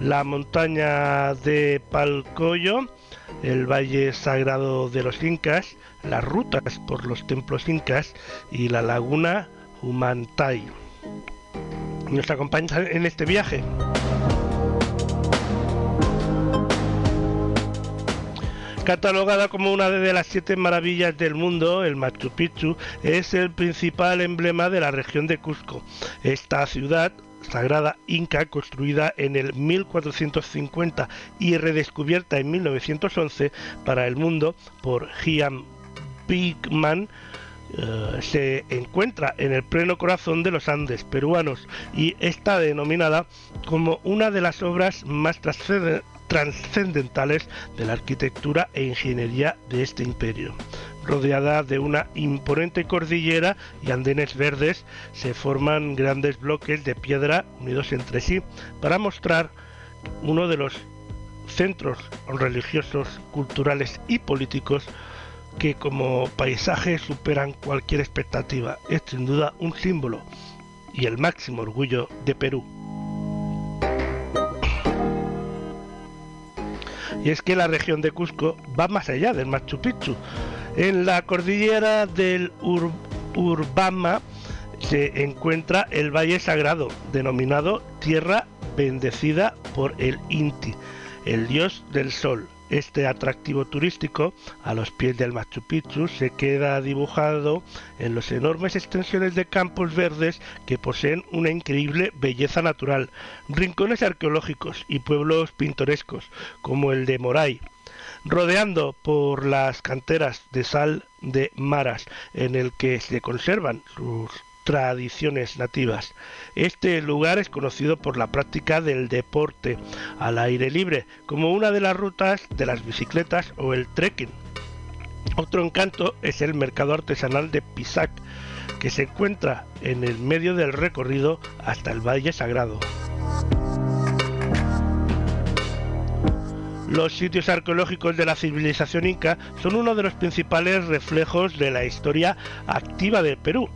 la montaña de Palcoyo, el valle sagrado de los incas, las rutas por los templos incas y la laguna Humantay. Nos acompaña en este viaje. Catalogada como una de las siete maravillas del mundo, el Machu Picchu es el principal emblema de la región de Cusco. Esta ciudad sagrada inca construida en el 1450 y redescubierta en 1911 para el mundo por Hiam Bigman eh, se encuentra en el pleno corazón de los Andes peruanos y está denominada como una de las obras más trascendentales de la arquitectura e ingeniería de este imperio. Rodeada de una imponente cordillera y andenes verdes, se forman grandes bloques de piedra unidos entre sí para mostrar uno de los centros religiosos, culturales y políticos que como paisaje superan cualquier expectativa. Es sin duda un símbolo y el máximo orgullo de Perú. Y es que la región de Cusco va más allá del Machu Picchu. En la cordillera del Ur- Urbama se encuentra el Valle Sagrado, denominado Tierra Bendecida por el Inti, el dios del sol. Este atractivo turístico a los pies del Machu Picchu se queda dibujado en las enormes extensiones de campos verdes que poseen una increíble belleza natural, rincones arqueológicos y pueblos pintorescos como el de Moray, rodeando por las canteras de sal de Maras, en el que se conservan sus tradiciones nativas. Este lugar es conocido por la práctica del deporte al aire libre, como una de las rutas de las bicicletas o el trekking. Otro encanto es el mercado artesanal de Pisac, que se encuentra en el medio del recorrido hasta el Valle Sagrado. Los sitios arqueológicos de la civilización inca son uno de los principales reflejos de la historia activa del Perú.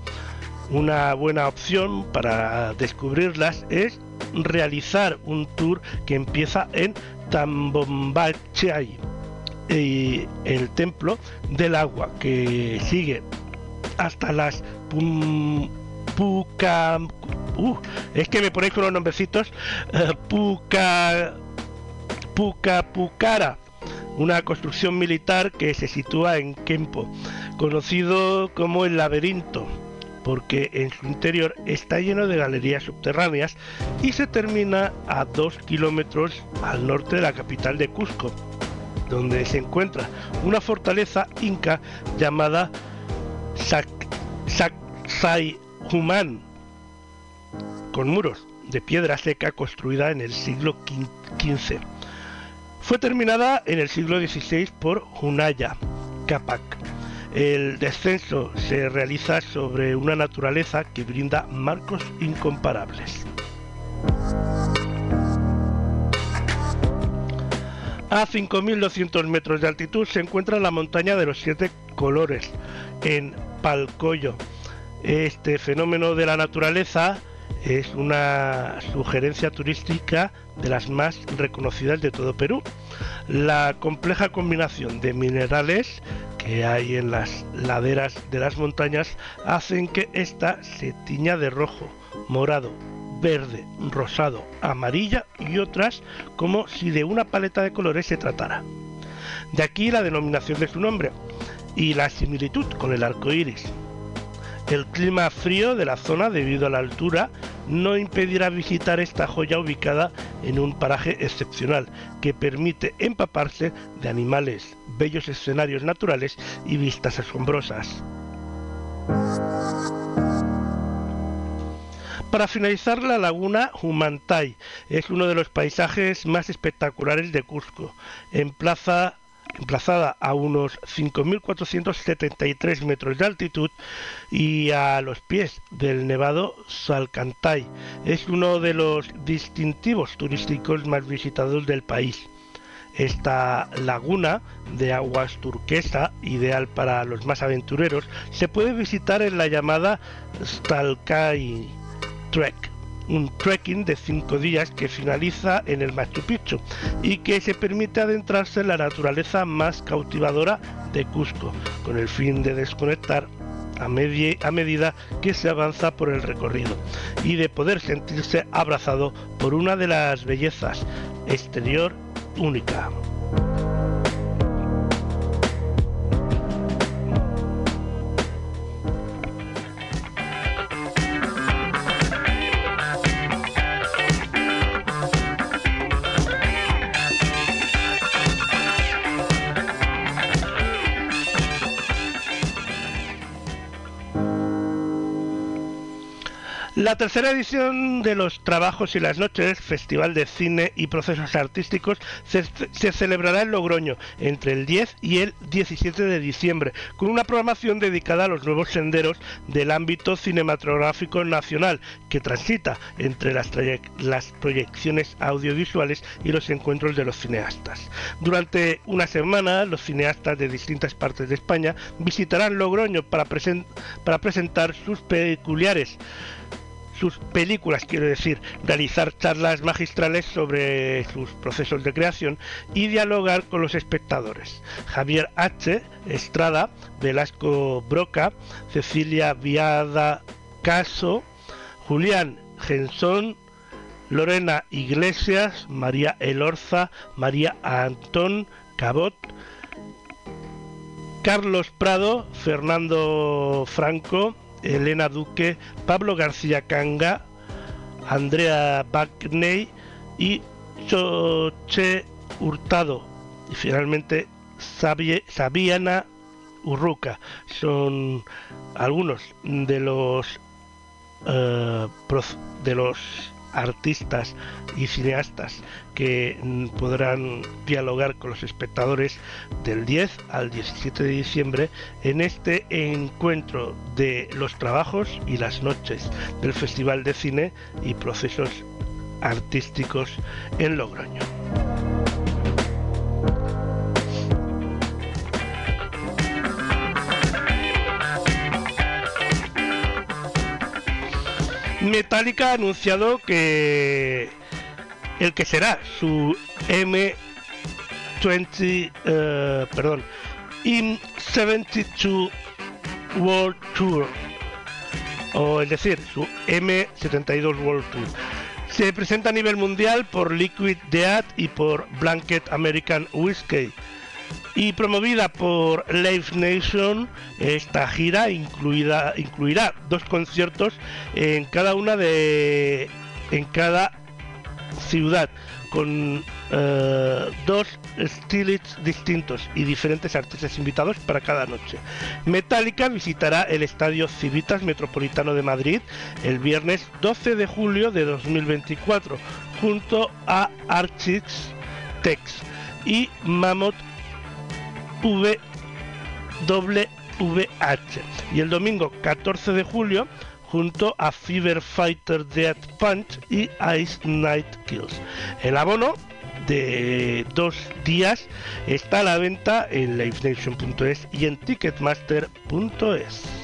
Una buena opción para descubrirlas es realizar un tour que empieza en Tambombachay, y el templo del agua, que sigue hasta las Pum- Puca... uh, es que me ponéis con los nombrecitos. eh, Puca... Pucapucara, una construcción militar que se sitúa en Kempo, conocido como el laberinto, porque en su interior está lleno de galerías subterráneas y se termina a dos kilómetros al norte de la capital de Cusco, donde se encuentra una fortaleza inca llamada Sac Sacsayhuamán, con muros de piedra seca construida en el siglo XV. Fue terminada en el siglo XVI por Hunaya Capac. El descenso se realiza sobre una naturaleza que brinda marcos incomparables. A 5.200 metros de altitud se encuentra la montaña de los siete colores, en Palcoyo. Este fenómeno de la naturaleza es una sugerencia turística de las más reconocidas de todo Perú. La compleja combinación de minerales que hay en las laderas de las montañas hacen que ésta se tiña de rojo, morado, verde, rosado, amarilla y otras como si de una paleta de colores se tratara. De aquí la denominación de su nombre y la similitud con el arco iris. El clima frío de la zona debido a la altura no impedirá visitar esta joya ubicada en un paraje excepcional que permite empaparse de animales, bellos escenarios naturales y vistas asombrosas. Para finalizar, la laguna Humantay es uno de los paisajes más espectaculares de Cusco. Emplaza emplazada a unos 5.473 metros de altitud y a los pies del nevado Salcantay. Es uno de los distintivos turísticos más visitados del país. Esta laguna de aguas turquesa, ideal para los más aventureros, se puede visitar en la llamada Stalkai Trek, un trekking de 5 días que finaliza en el Machu Picchu y que se permite adentrarse en la naturaleza más cautivadora de Cusco, con el fin de desconectar a, a medida que se avanza por el recorrido y de poder sentirse abrazado por una de las bellezas exterior única. La tercera edición de los Trabajos y las Noches, Festival de Cine y Procesos Artísticos, se, celebrará en Logroño entre el 10 y el 17 de diciembre, con una programación dedicada a los nuevos senderos del ámbito cinematográfico nacional, que transita entre las, proyecciones audiovisuales y los encuentros de los cineastas. Durante una semana, los cineastas de distintas partes de España visitarán Logroño para presentar sus peculiares sus películas, quiero decir, realizar charlas magistrales sobre sus procesos de creación y dialogar con los espectadores. Javier H. Estrada, Velasco Broca, Cecilia Viada Caso, Julián Gensón, Lorena Iglesias, María Elorza, María Antón Cabot, Carlos Prado, Fernando Franco, Elena Duque, Pablo García Canga, Andrea Bagney y Choche Hurtado. Y finalmente Sabiana Urruca. Son algunos de los eh, de los artistas y cineastas que mm, podrán dialogar con los espectadores del 10 al 17 de diciembre en este encuentro de los trabajos y las noches del Festival de Cine y Procesos Artísticos en Logroño. Metallica ha anunciado que el que será su M20, eh, perdón, M72 World Tour, o es decir, su M72 World Tour. Se presenta a nivel mundial por Liquid Death y por Blanket American Whiskey. Y promovida por Live Nation, esta gira incluida, incluirá dos conciertos en cada una de. en cada ciudad, con eh, dos stylists distintos y diferentes artistas invitados para cada noche. Metallica visitará el Estadio Civitas Metropolitano de Madrid el viernes 12 de julio de 2024, junto a Archix Tex y Mammoth VWH y el domingo 14 de julio junto a Fever Fighter Death Punch y Ice Night Kills. El abono de dos días está a la venta en livenation.es y en ticketmaster.es.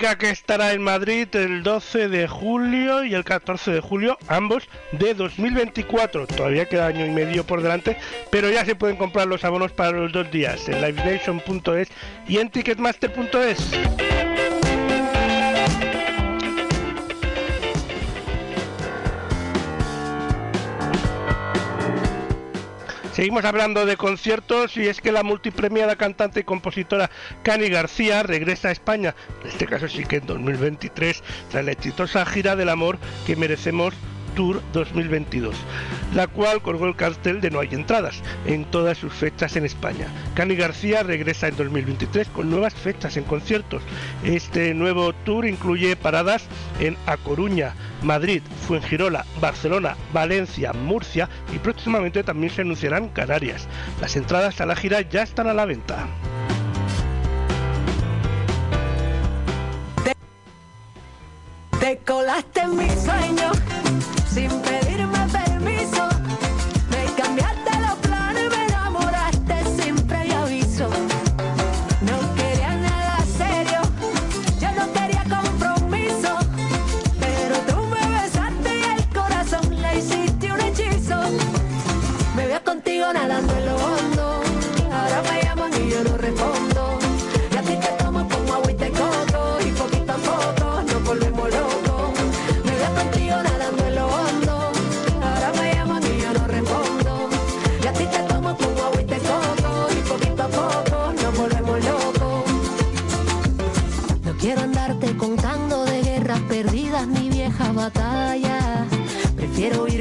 Que estará en Madrid el 12 de julio y el 14 de julio, ambos de 2024. Todavía queda año y medio por delante, pero ya se pueden comprar los abonos para los dos días en livenation.es y en ticketmaster.es. Seguimos hablando de conciertos y es que la multipremiada cantante y compositora Cani García regresa a España, en este caso sí que en 2023, tras la exitosa gira del amor que merecemos Tour 2022, la cual colgó el cartel de No hay entradas en todas sus fechas en España. Cani García regresa en 2023 con nuevas fechas en conciertos. Este nuevo tour incluye paradas en A Coruña, Madrid, Fuengirola, Barcelona, Valencia, Murcia y próximamente también se anunciarán Canarias. Las entradas a la gira ya están a la venta. Te colaste en mi sueño sin pedirme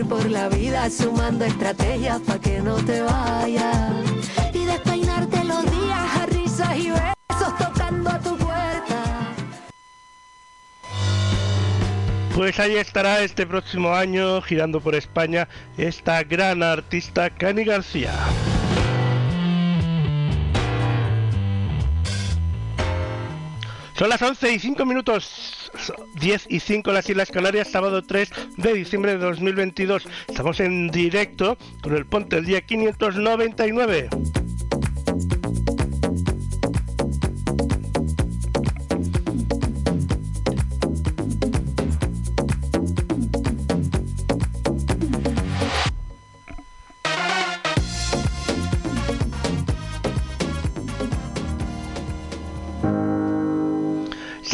por la vida sumando estrategias para que no te vayas. Y despeinarte los días a risas y besos tocando a tu puerta. Pues ahí estará este próximo año girando por España esta gran artista Cani García. Son las 11 y 5 minutos, 10 y 5 en las Islas Canarias, sábado 3 de diciembre de 2022. Estamos en directo con el Ponte el día 599.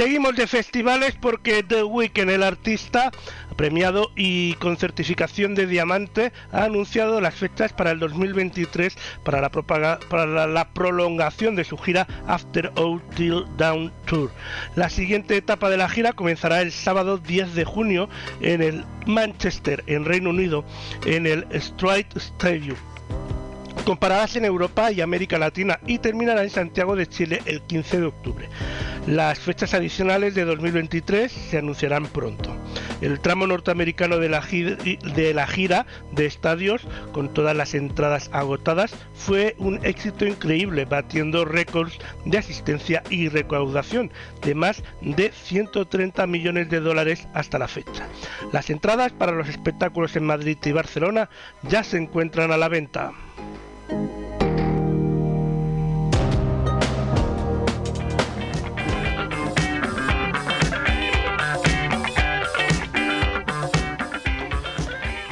Seguimos de festivales porque The Weeknd, el artista premiado y con certificación de diamante, ha anunciado las fechas para el 2023 para la, prolongación de su gira After All Till Down Tour. La siguiente etapa de la gira comenzará el sábado 10 de junio en el Manchester, en Reino Unido, en el Stride Stadium comparadas en Europa y América Latina y terminará en Santiago de Chile el 15 de octubre. Las fechas adicionales de 2023 se anunciarán pronto. El tramo norteamericano de la, gira, de la gira de estadios, con todas las entradas agotadas, fue un éxito increíble, batiendo récords de asistencia y recaudación de más de 130 millones de dólares hasta la fecha. Las entradas para los espectáculos en Madrid y Barcelona ya se encuentran a la venta.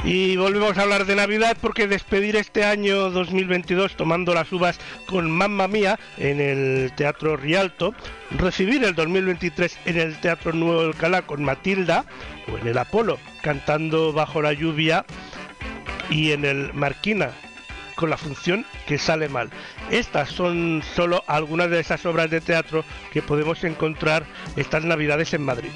Y volvemos a hablar de Navidad porque despedir este año 2022 tomando las uvas con Mamma Mía en el Teatro Rialto, recibir el 2023 en el Teatro Nuevo Alcalá con Matilda o en el Apolo cantando bajo la lluvia y en el Marquina con la función que sale mal. Estas son solo algunas de esas obras de teatro que podemos encontrar estas navidades en Madrid.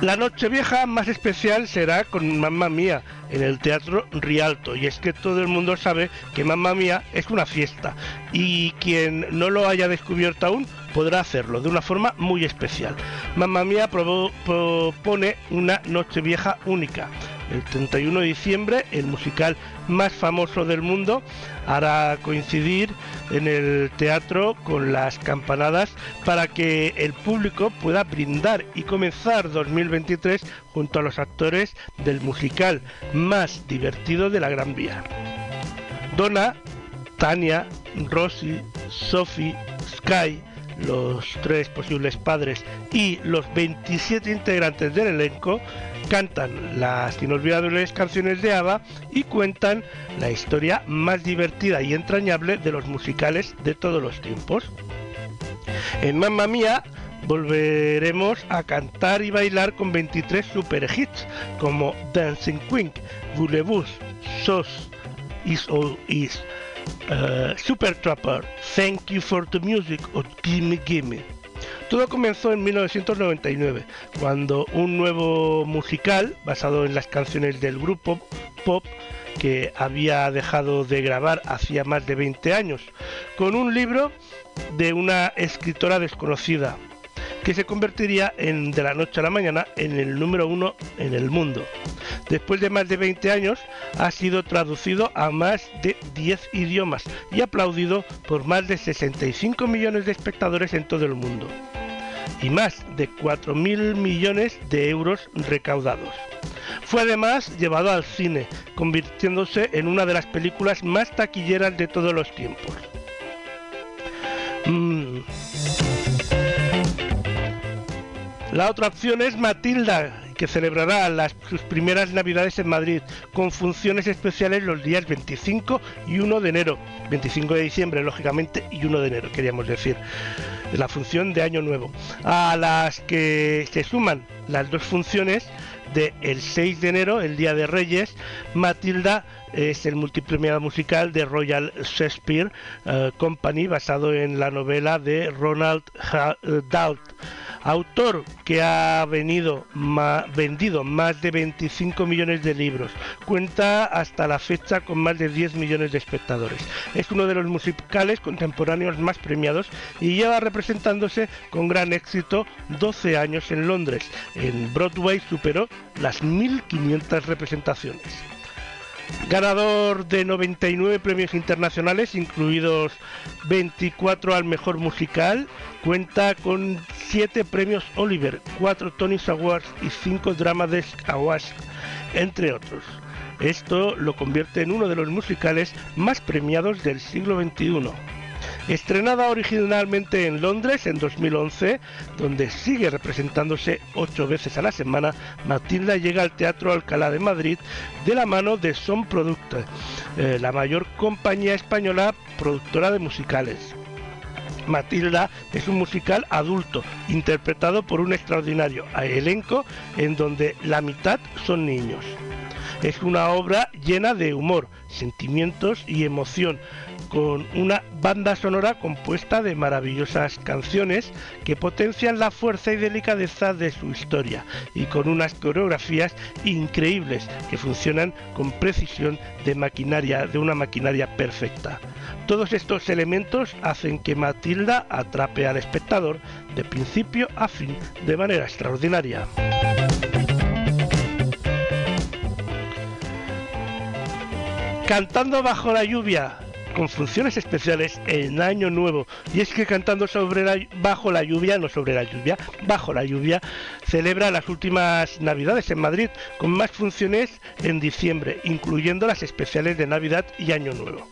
La noche vieja más especial será con Mamma Mía en el Teatro Rialto. Y es que todo el mundo sabe que Mamma Mía es una fiesta. Y quien no lo haya descubierto aún podrá hacerlo de una forma muy especial. Mamma Mía propone una noche vieja única. El 31 de diciembre, el musical más famoso del mundo hará coincidir en el teatro con las campanadas para que el público pueda brindar y comenzar 2023 junto a los actores del musical más divertido de la Gran Vía. Donna, Tania, Rosy, Sophie, Sky, los tres posibles padres y los 27 integrantes del elenco cantan las inolvidables canciones de ABBA y cuentan la historia más divertida y entrañable de los musicales de todos los tiempos. En Mamma Mía volveremos a cantar y bailar con 23 super hits como Dancing Queen, Voulez-vous, Sos, Is All Is, eh, Super Trapper, Thank You for the Music o Gimme Gimme. Todo comenzó en 1999, cuando un nuevo musical basado en las canciones del grupo pop que había dejado de grabar hacía más de 20 años, con un libro de una escritora desconocida, que se convertiría en, de la noche a la mañana en el número uno en el mundo. Después de más de 20 años, ha sido traducido a más de 10 idiomas y aplaudido por más de 65 millones de espectadores en todo el mundo. Y más de 4.000 millones de euros recaudados. Fue además llevado al cine, convirtiéndose en una de las películas más taquilleras de todos los tiempos. Mm. La otra opción es Matilda, que celebrará sus primeras navidades en Madrid, con funciones especiales los días 25 y 1 de enero. 25 de diciembre, lógicamente, y 1 de enero, queríamos decir. La función de Año Nuevo. A las que se suman las dos funciones de el 6 de enero, el Día de Reyes, Matilda es el multipremiado musical de Royal Shakespeare eh, Company basado en la novela de Ronald Ha- eh, Dalt, autor que ha venido vendido más de 25 millones de libros. Cuenta hasta la fecha con más de 10 millones de espectadores. Es uno de los musicales contemporáneos más premiados y lleva representándose con gran éxito 12 años en Londres. En Broadway superó las 1.500 representaciones. Ganador de 99 premios internacionales, incluidos 24 al mejor musical, cuenta con 7 premios Oliver, 4 Tony Awards y 5 Drama Desk Awards, entre otros. Esto lo convierte en uno de los musicales más premiados del siglo XXI. Estrenada originalmente en Londres en 2011, donde sigue representándose ocho veces a la semana, Matilda llega al Teatro Alcalá de Madrid de la mano de Son Product, eh, la mayor compañía española productora de musicales. Matilda es un musical adulto, interpretado por un extraordinario elenco en donde la mitad son niños. Es una obra llena de humor, sentimientos y emoción, con una banda sonora compuesta de maravillosas canciones que potencian la fuerza y delicadeza de su historia y con unas coreografías increíbles que funcionan con precisión de maquinaria de una maquinaria perfecta. Todos estos elementos hacen que Matilda atrape al espectador de principio a fin de manera extraordinaria. Cantando bajo la lluvia, con funciones especiales en Año Nuevo. Y es que cantando sobre la, bajo la lluvia, no sobre la lluvia, bajo la lluvia, celebra las últimas Navidades en Madrid, con más funciones en diciembre, incluyendo las especiales de Navidad y Año Nuevo.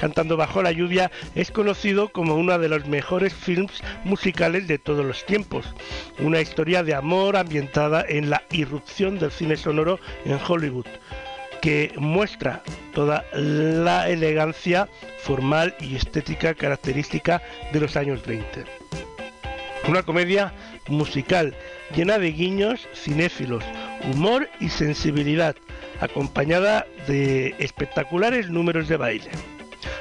Cantando bajo la lluvia es conocido como uno de los mejores films musicales de todos los tiempos. Una historia de amor ambientada en la irrupción del cine sonoro en Hollywood que muestra toda la elegancia formal y estética característica de los años 20. Una comedia musical llena de guiños cinéfilos, humor y sensibilidad, acompañada de espectaculares números de baile.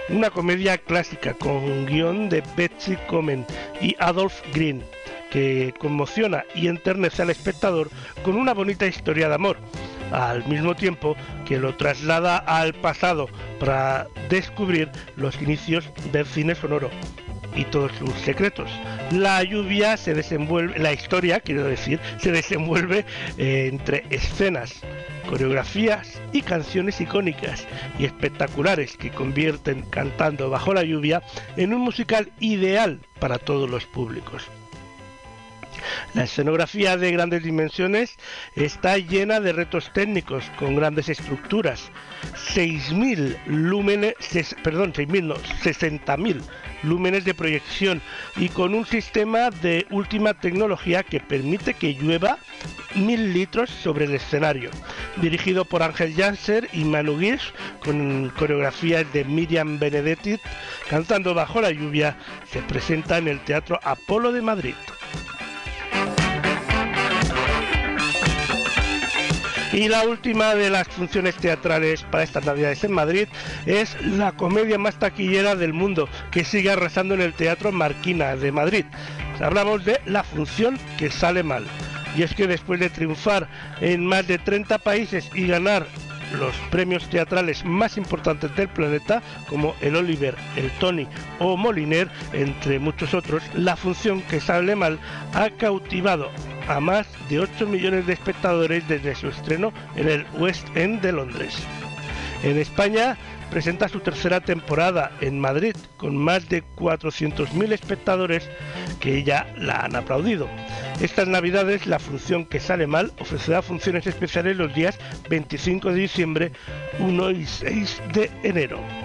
Una comedia clásica con guion de Betsy Comen y Adolf Green, que conmociona y enternece al espectador con una bonita historia de amor, al mismo tiempo que lo traslada al pasado para descubrir los inicios del cine sonoro y todos sus secretos. La lluvia se desenvuelve, la historia, quiero decir, se desenvuelve eh, entre escenas, coreografías y canciones icónicas y espectaculares que convierten Cantando bajo la lluvia en un musical ideal para todos los públicos. La escenografía de grandes dimensiones está llena de retos técnicos con grandes estructuras. 6.000 lúmenes, perdón, 6.000 no, 60.000 lúmenes de proyección y con un sistema de última tecnología que permite que llueva mil litros sobre el escenario. Dirigido por Ángel Janser y Manu Guix, con coreografías de Miriam Benedetti, cantando bajo la lluvia, se presenta en el Teatro Apolo de Madrid. Y la última de las funciones teatrales para estas navidades en Madrid es la comedia más taquillera del mundo, que sigue arrasando en el Teatro Marquina de Madrid. Hablamos de la función que sale mal. Y es que después de triunfar en más de 30 países y ganar los premios teatrales más importantes del planeta, como el Oliver, el Tony o Moliner, entre muchos otros, la función que sale mal ha cautivado a más de 8 millones de espectadores desde su estreno en el West End de Londres. En España presenta su tercera temporada en Madrid con más de 400.000 espectadores que ya la han aplaudido. Estas navidades la función que sale mal ofrecerá funciones especiales los días 25 de diciembre, 1 y 6 de enero.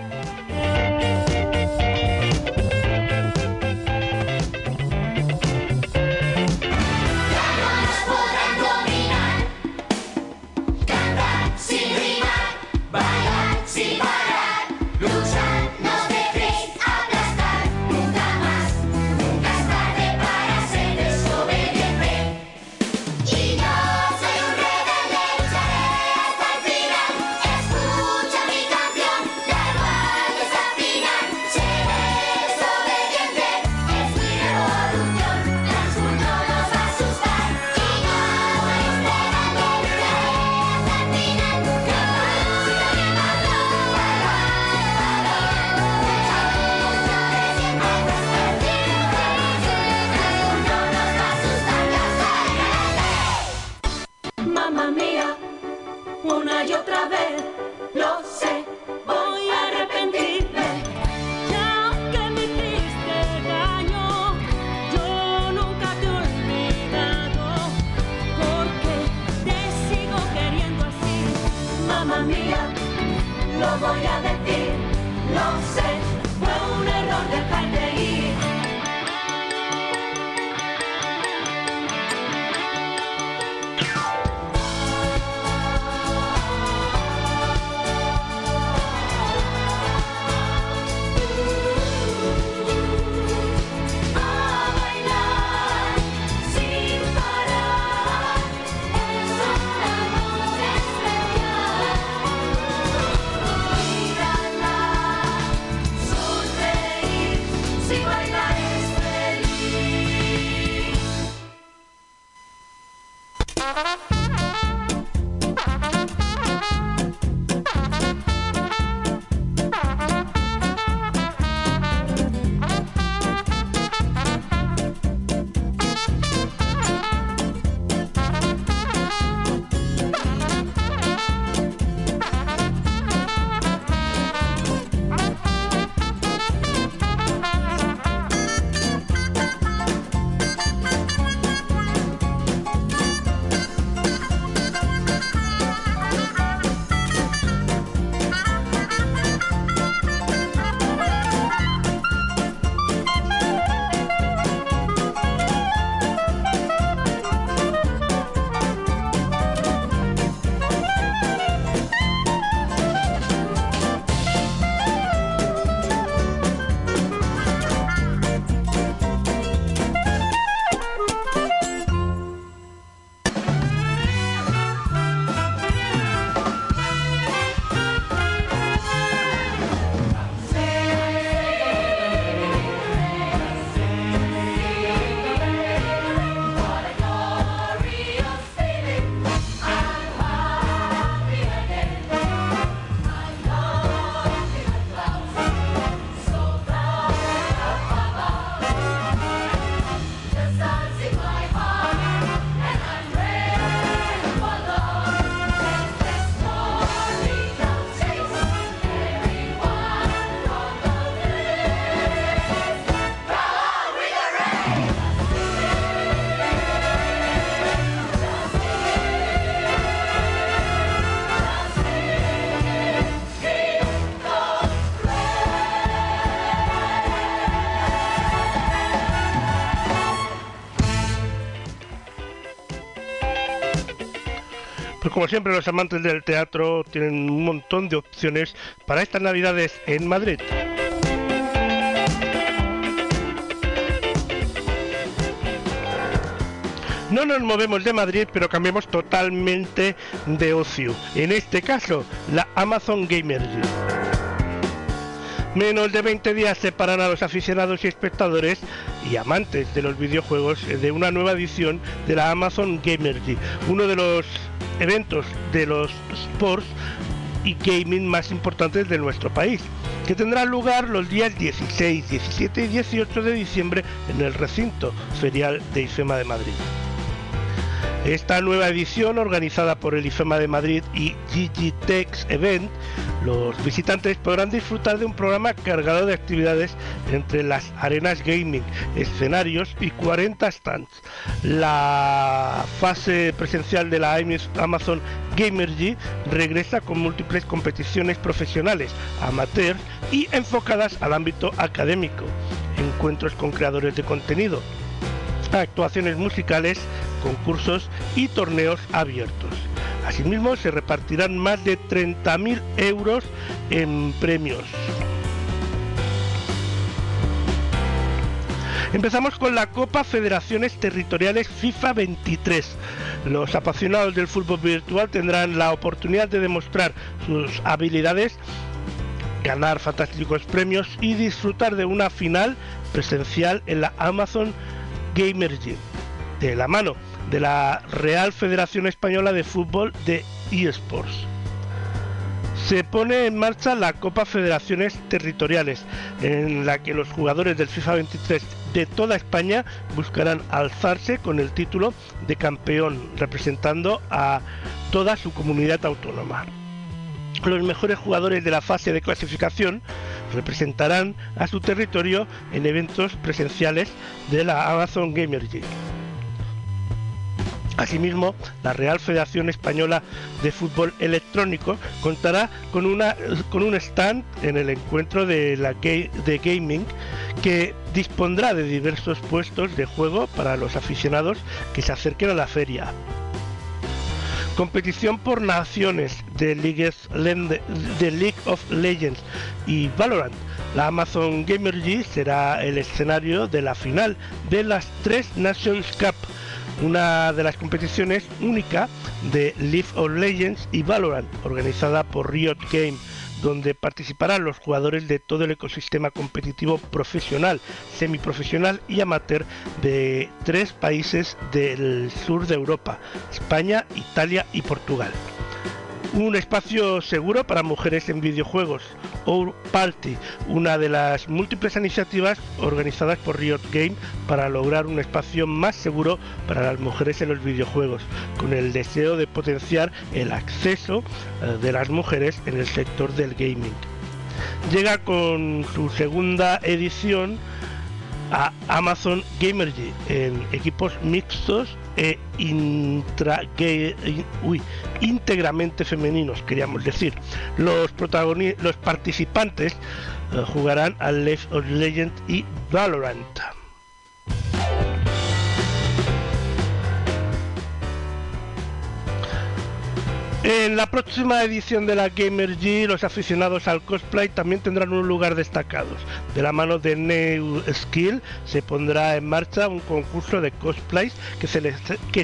Como siempre los amantes del teatro tienen un montón de opciones para estas navidades en Madrid. No nos movemos de Madrid, pero cambiamos totalmente de ocio. En este caso, la Amazon Gamer Menos de 20 días separan a los aficionados y espectadores y amantes de los videojuegos de una nueva edición de la Amazon Gamergy, uno de los eventos de los sports y gaming más importantes de nuestro país, que tendrá lugar los días 16, 17 y 18 de diciembre en el recinto ferial de IFEMA de Madrid. Esta nueva edición, organizada por el IFEMA de Madrid y GGTEX Event, los visitantes podrán disfrutar de un programa cargado de actividades entre las arenas gaming, escenarios y 40 stands. La fase presencial de la Amazon Gamergy regresa con múltiples competiciones profesionales, amateur y enfocadas al ámbito académico, encuentros con creadores de contenido, actuaciones musicales, concursos y torneos abiertos. Asimismo, se repartirán más de 30.000 euros en premios. Empezamos con la Copa Federaciones Territoriales FIFA 23. Los apasionados del fútbol virtual tendrán la oportunidad de demostrar sus habilidades, ganar fantásticos premios y disfrutar de una final presencial en la Amazon Gamer Gym, de la mano de la Real Federación Española de Fútbol de eSports. Se pone en marcha la Copa Federaciones Territoriales, en la que los jugadores del FIFA 23 de toda España buscarán alzarse con el título de campeón, representando a toda su comunidad autónoma. Los mejores jugadores de la fase de clasificación representarán a su territorio en eventos presenciales de la Amazon Gamer League. Asimismo, la Real Federación Española de Fútbol Electrónico contará con, una, con un stand en el encuentro de, la de gaming que dispondrá de diversos puestos de juego para los aficionados que se acerquen a la feria. Competición por naciones de League, of Legends y Valorant. La Amazon Gamer G será el escenario de la final de las tres Nations Cup una de las competiciones única de League of Legends y Valorant, organizada por Riot Game, donde participarán los jugadores de todo el ecosistema competitivo profesional, semiprofesional y amateur de tres países del sur de Europa, España, Italia y Portugal. Un espacio seguro para mujeres en videojuegos, Our Party, una de las múltiples iniciativas organizadas por Riot Game para lograr un espacio más seguro para las mujeres en los videojuegos, con el deseo de potenciar el acceso eh, de las mujeres en el sector del gaming. Llega con su segunda edición a Amazon Gamergy en equipos mixtos e intra, uy, íntegramente femeninos, queríamos decir. Los, los participantes uh, jugarán al Left of Legend y Valorant. En la próxima edición de la Gamer G, los aficionados al cosplay también tendrán un lugar destacado. De la mano de New Skill se pondrá en marcha un concurso de cosplays que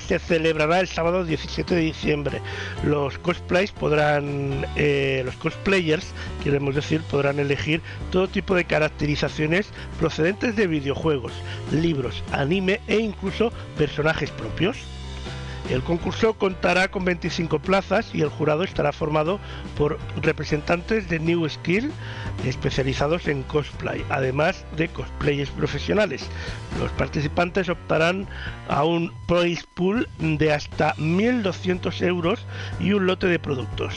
se, celebrará el sábado 17 de diciembre. Los eh, los cosplayers, queremos decir, podrán elegir todo tipo de caracterizaciones procedentes de videojuegos, libros, anime e incluso personajes propios. El concurso contará con 25 plazas y el jurado estará formado por representantes de New Skill especializados en cosplay, además de cosplayers profesionales. Los participantes optarán a un prize pool de hasta 1.200 euros y un lote de productos.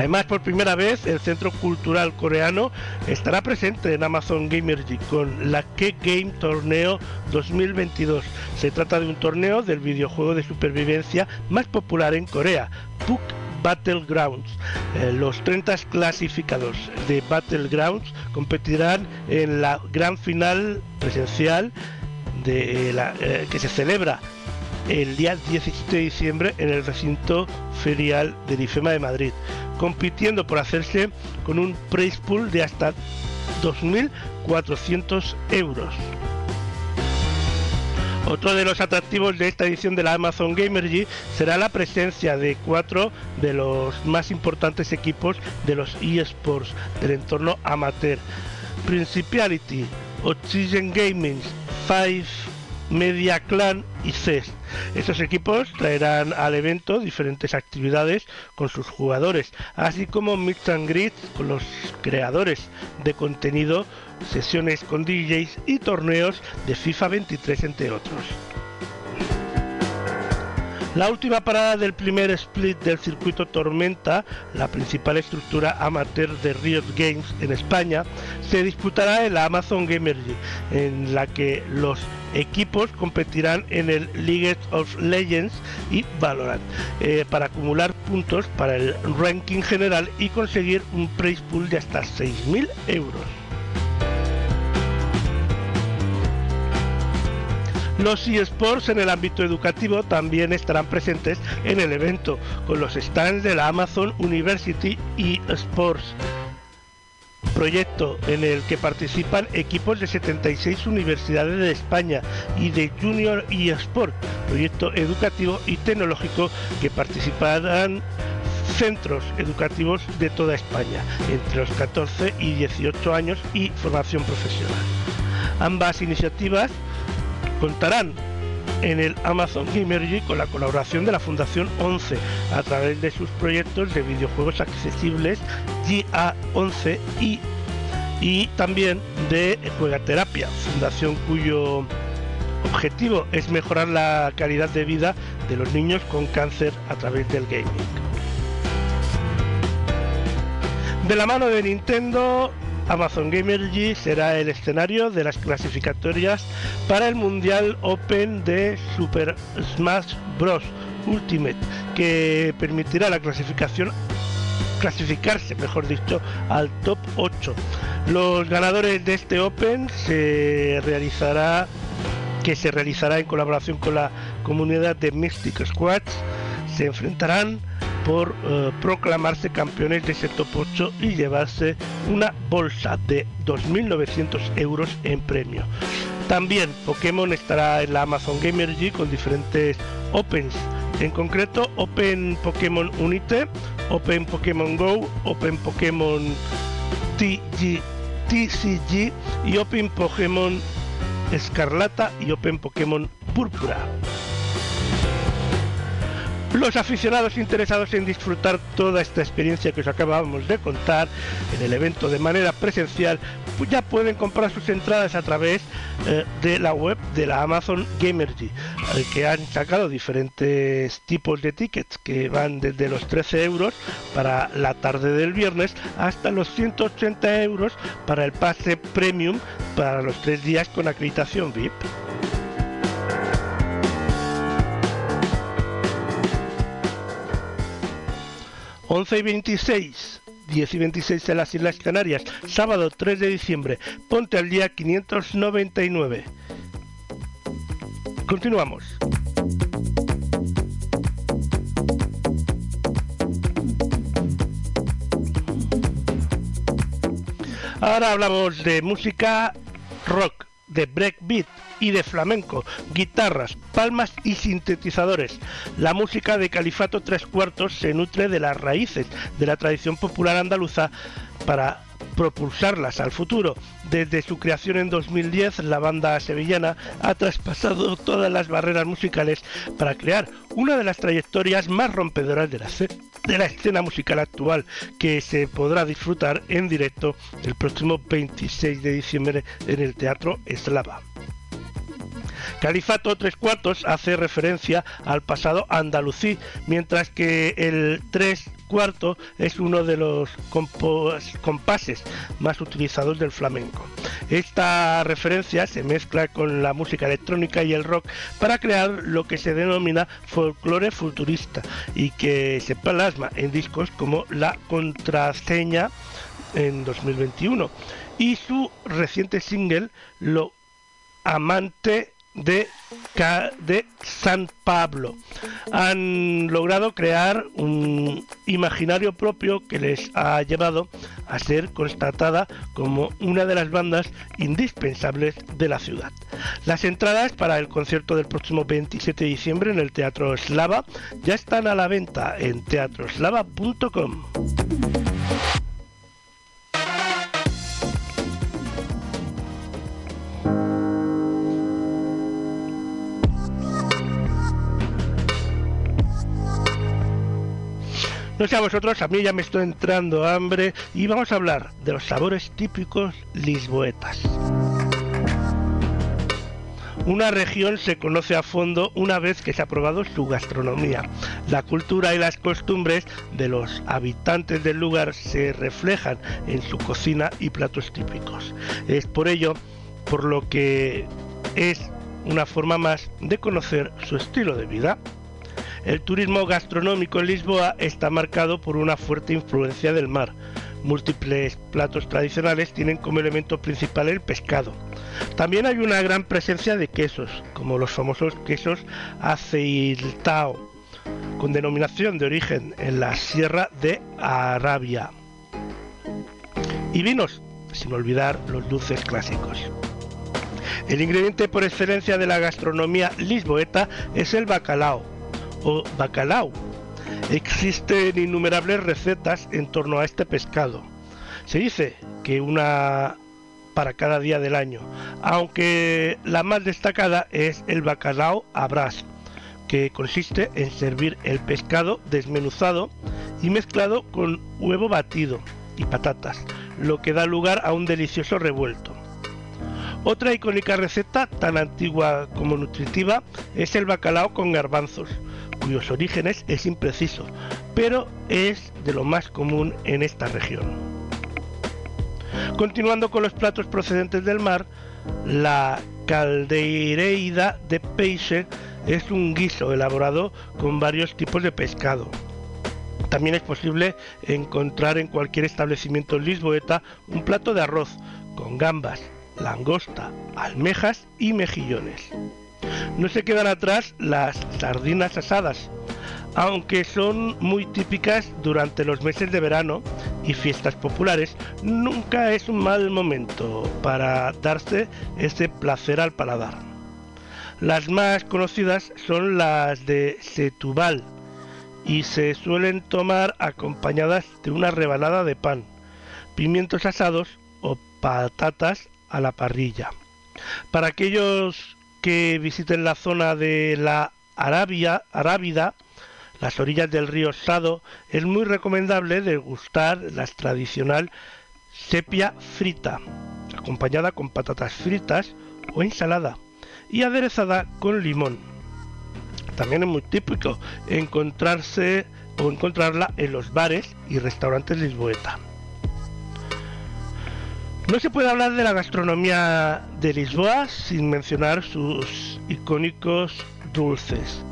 Además, por primera vez, el Centro Cultural Coreano estará presente en Amazon Gamergy con la K-Game Torneo 2022. Se trata de un torneo del videojuego de supervivencia más popular en Corea, PUC Battlegrounds. Eh, los 30 clasificados de Battlegrounds competirán en la gran final presencial la, eh, que se celebra el día 17 de diciembre en el recinto ferial del IFEMA de Madrid, compitiendo por hacerse con un prize pool de hasta 2.400 euros. Otro de los atractivos de esta edición de la Amazon Gamergy será la presencia de cuatro de los más importantes equipos de los eSports del entorno amateur. Principiality, Oxygen Gaming, Five Media Clan y CES. Estos equipos traerán al evento diferentes actividades con sus jugadores, así como Mix and con los creadores de contenido, sesiones con DJs y torneos de FIFA 23 entre otros. La última parada del primer split del circuito Tormenta, la principal estructura amateur de Riot Games en España, se disputará en la Amazon Gamergy, en la que los equipos competirán en el League of Legends y Valorant eh, para acumular puntos para el ranking general y conseguir un prize pool de hasta 6.000 euros. Los eSports en el ámbito educativo también estarán presentes en el evento, con los stands de la Amazon University eSports, proyecto en el que participan equipos de 76 universidades de España y de Junior eSport, proyecto educativo y tecnológico que participarán centros educativos de toda España, entre los 14 y 18 años y formación profesional. Ambas iniciativas contarán en el Amazon Gamergy con la colaboración de la Fundación 11 a través de sus proyectos de videojuegos accesibles GA11 y, y también de Juegaterapia, fundación cuyo objetivo es mejorar la calidad de vida de los niños con cáncer a través del gaming. De la mano de Nintendo, Amazon Gamergy será el escenario de las clasificatorias para el Mundial Open de Super Smash Bros. Ultimate, que permitirá la clasificación clasificarse, mejor dicho, al top 8. Los ganadores de este Open se realizará que se realizará en colaboración con la comunidad de Mystic Squads se enfrentarán por eh, proclamarse campeones de ese top 8 y llevarse una bolsa de 2.900 euros en premio. También Pokémon estará en la Amazon Gamergy con diferentes Opens, en concreto Open Pokémon Unite, Open Pokémon Go, Open Pokémon TG, TCG y Open Pokémon Escarlata y Open Pokémon Púrpura. Los aficionados interesados en disfrutar toda esta experiencia que os acabamos de contar en el evento de manera presencial, pues ya pueden comprar sus entradas a través eh, de la web de la Amazon Gamergy, eh, que han sacado diferentes tipos de tickets que van desde los 13 euros para la tarde del viernes hasta los 180 euros para el pase premium para los tres días con acreditación VIP. 11 y 26, 10 y 26 en las Islas Canarias, sábado 3 de diciembre, ponte al día 599. Continuamos. Ahora hablamos de música rock, de breakbeat y de flamenco, guitarras, palmas y sintetizadores. La música de Califato Tres Cuartos se nutre de las raíces de la tradición popular andaluza para propulsarlas al futuro. Desde su creación en 2010, la banda sevillana ha traspasado todas las barreras musicales para crear una de las trayectorias más rompedoras de la, de la escena musical actual, que se podrá disfrutar en directo el próximo 26 de diciembre en el Teatro Eslava. Califato tres cuartos hace referencia al pasado andalusí, mientras que el tres cuarto es uno de los compases más utilizados del flamenco. Esta referencia se mezcla con la música electrónica y el rock para crear lo que se denomina folclore futurista y que se plasma en discos como La Contraseña en 2021 y su reciente single Lo Amante de San Pablo. Han logrado crear un imaginario propio que les ha llevado a ser constatada como una de las bandas indispensables de la ciudad. Las entradas para el concierto del próximo 27 de diciembre en el Teatro Slava ya están a la venta en teatroslava.com. No sé a vosotros, a mí ya me estoy entrando hambre y vamos a hablar de los sabores típicos lisboetas. Una región se conoce a fondo una vez que se ha probado su gastronomía. La cultura y las costumbres de los habitantes del lugar se reflejan en su cocina y platos típicos. Es por ello por lo que es una forma más de conocer su estilo de vida. El turismo gastronómico en Lisboa está marcado por una fuerte influencia del mar. Múltiples platos tradicionales tienen como elemento principal el pescado. También hay una gran presencia de quesos, como los famosos quesos aceitao, con denominación de origen en la Sierra de Arabia. Y vinos, sin olvidar los dulces clásicos. El ingrediente por excelencia de la gastronomía lisboeta es el bacalao o bacalao. Existen innumerables recetas en torno a este pescado. Se dice que una para cada día del año, aunque la más destacada es el bacalao a brás, que consiste en servir el pescado desmenuzado y mezclado con huevo batido y patatas, lo que da lugar a un delicioso revuelto. Otra icónica receta, tan antigua como nutritiva, es el bacalao con garbanzos, cuyos orígenes es impreciso, pero es de lo más común en esta región. Continuando con los platos procedentes del mar, la caldeireida de peixe es un guiso elaborado con varios tipos de pescado. También es posible encontrar en cualquier establecimiento lisboeta un plato de arroz con gambas, langosta, almejas y mejillones. No se quedan atrás las sardinas asadas, aunque son muy típicas durante los meses de verano y fiestas populares, nunca es un mal momento para darse ese placer al paladar. Las más conocidas son las de Setúbal y se suelen tomar acompañadas de una rebanada de pan, pimientos asados o patatas a la parrilla. Para aquellos que visiten la zona de la Arabia, Arábida, las orillas del río Sado, es muy recomendable degustar la tradicional sepia frita, acompañada con patatas fritas o ensalada y aderezada con limón. También es muy típico encontrarse o encontrarla en los bares y restaurantes lisboeta. No se puede hablar de la gastronomía de Lisboa sin mencionar sus icónicos dulces.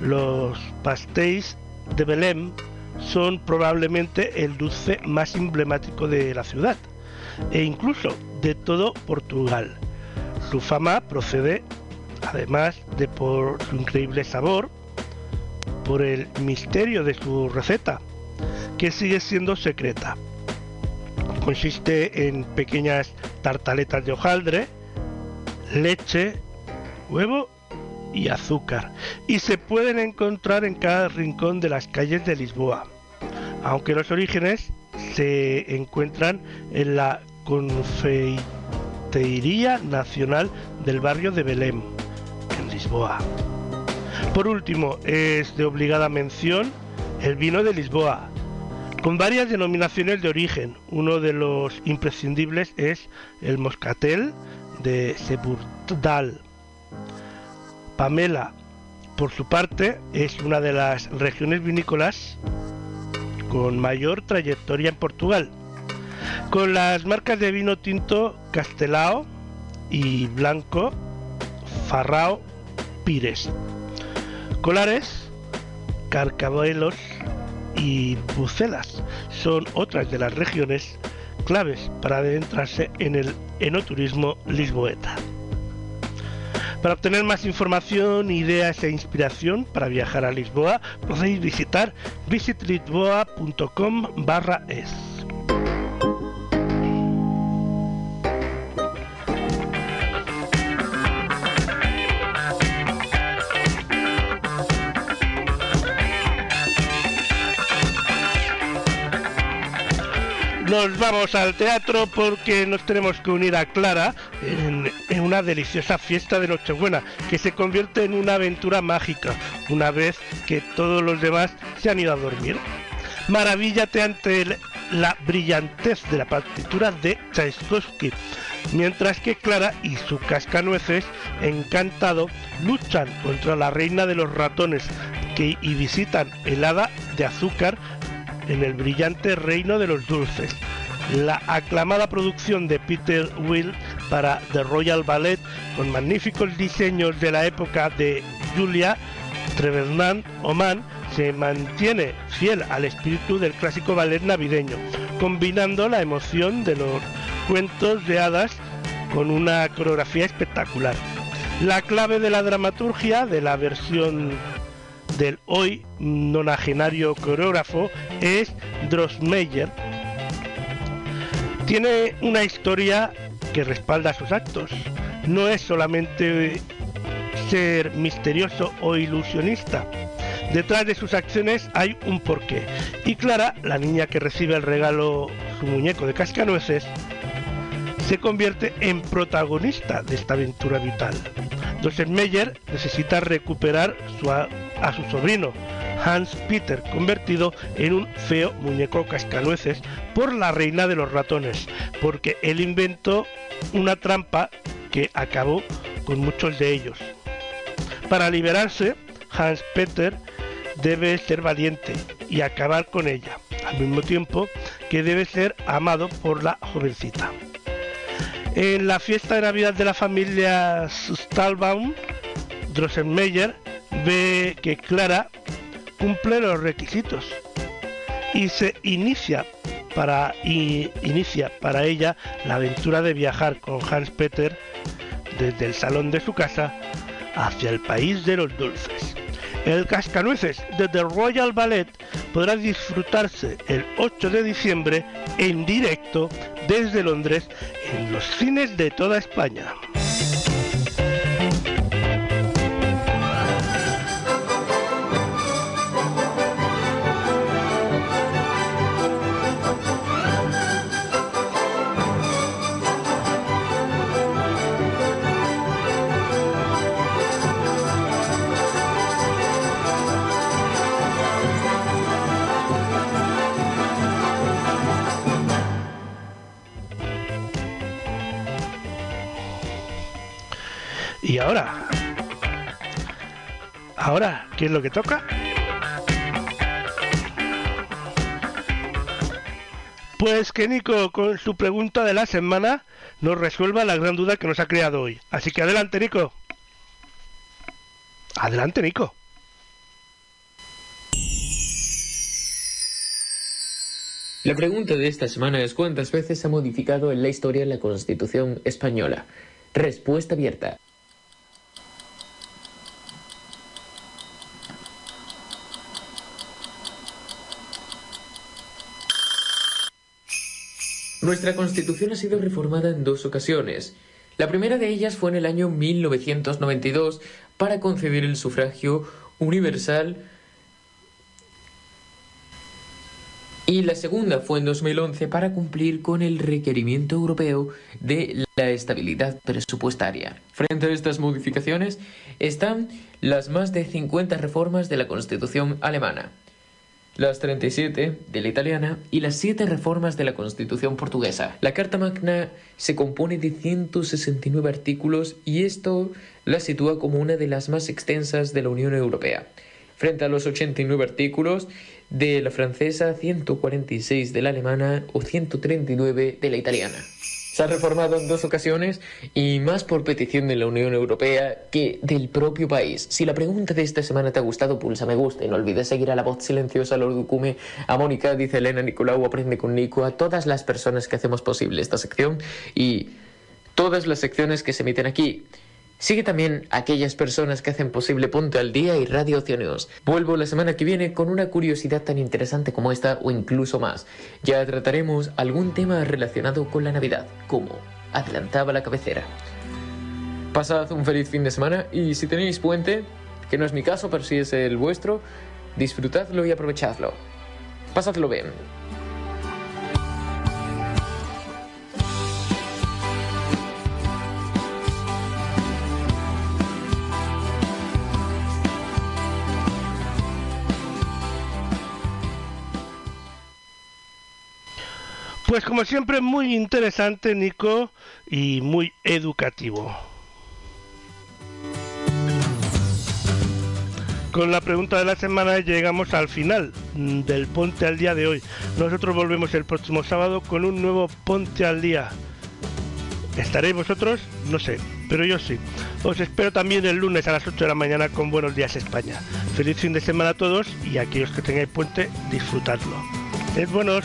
Los pastéis de Belém son probablemente el dulce más emblemático de la ciudad e incluso de todo Portugal. Su fama procede, además de por su increíble sabor, por el misterio de su receta, que sigue siendo secreta. Consiste en pequeñas tartaletas de hojaldre, leche, huevo y azúcar, y se pueden encontrar en cada rincón de las calles de Lisboa, aunque los orígenes se encuentran en la Confeitería Nacional del barrio de Belém, en Lisboa. Por último, es de obligada mención el vino de Lisboa, con varias denominaciones de origen. Uno de los imprescindibles es el moscatel de Seburdal. Pamela, por su parte, es una de las regiones vinícolas con mayor trayectoria en Portugal, con las marcas de vino tinto Castelao y blanco Farrao Pires. Colares, Carcabelos y Bucelas son otras de las regiones claves para adentrarse en el enoturismo lisboeta. Para obtener más información, ideas e inspiración para viajar a Lisboa, podéis visitar visitlisboa.com Nos vamos al teatro porque nos tenemos que unir a Clara en, una deliciosa fiesta de Nochebuena que se convierte en una aventura mágica una vez que todos los demás se han ido a dormir. Maravíllate ante la brillantez de la partitura de Tchaikovsky, mientras que Clara y su cascanueces, encantado, luchan contra la reina de los ratones que, y visitan el hada de azúcar en el brillante reino de los dulces. La aclamada producción de Peter Will para The Royal Ballet, con magníficos diseños de la época de Julia Trevenant Oman, se mantiene fiel al espíritu del clásico ballet navideño, combinando la emoción de los cuentos de hadas con una coreografía espectacular. La clave de la dramaturgia de la versión del hoy nonagenario coreógrafo es Drosmeyer. Tiene una historia que respalda sus actos. No es solamente ser misterioso o ilusionista. Detrás de sus acciones hay un porqué. Y Clara, la niña que recibe el regalo, su muñeco de cascanueces, se convierte en protagonista de esta aventura vital. Meyer necesita recuperar su a, su sobrino, Hans Peter, convertido en un feo muñeco cascanueces por la reina de los ratones, porque él inventó una trampa que acabó con muchos de ellos. Para liberarse, Hans Peter debe ser valiente y acabar con ella, al mismo tiempo que debe ser amado por la jovencita. En la fiesta de Navidad de la familia Stahlbaum, Drosselmeyer ve que Clara cumple los requisitos y se inicia para inicia para ella la aventura de viajar con Hans Peter desde el salón de su casa hacia el país de los dulces. El Cascanueces de The Royal Ballet podrá disfrutarse el 8 de diciembre en directo desde Londres en los cines de toda España. Y ahora, ahora, ¿qué es lo que toca? Pues que Nico, con su pregunta de la semana, nos resuelva la gran duda que nos ha creado hoy. Así que adelante, Nico. Adelante, Nico. La pregunta de esta semana es ¿cuántas veces ha modificado en la historia la Constitución española? Respuesta abierta. Nuestra Constitución ha sido reformada en dos ocasiones. La primera de ellas fue en el año 1992 para concebir el sufragio universal y la segunda fue en 2011 para cumplir con el requerimiento europeo de la estabilidad presupuestaria. Frente a estas modificaciones están las más de 50 reformas de la Constitución alemana, las 37 de la italiana y las 7 reformas de la Constitución portuguesa. La Carta Magna se compone de 169 artículos y esto la sitúa como una de las más extensas de la Unión Europea. Frente a los 89 artículos de la francesa, 146 de la alemana o 139 de la italiana. Se ha reformado en dos ocasiones y más por petición de la Unión Europea que del propio país. Si la pregunta de esta semana te ha gustado, pulsa me gusta y no olvides seguir a la voz silenciosa, a Lorducume, a Mónica, dice Elena, Nicolau, aprende con Nico, a todas las personas que hacemos posible esta sección y todas las secciones que se emiten aquí. Sigue también aquellas personas que hacen posible Ponte al Día y Radio Ocio News. Vuelvo la semana que viene con una curiosidad tan interesante como esta o incluso más. Ya trataremos algún tema relacionado con la Navidad, como adelantaba la cabecera. Pasad un feliz fin de semana y si tenéis puente, que no es mi caso, pero si es el vuestro, disfrutadlo y aprovechadlo. Pasadlo bien. Pues como siempre, muy interesante, Nico, y muy educativo. Con la pregunta de la semana llegamos al final del Ponte al Día de hoy. Nosotros volvemos el próximo sábado con un nuevo Ponte al Día. ¿Estaréis vosotros? No sé, pero yo sí. Os espero también el lunes a las 8 de la mañana con Buenos Días España. Feliz fin de semana a todos y aquellos que tengáis puente, disfrutadlo. Es buenos.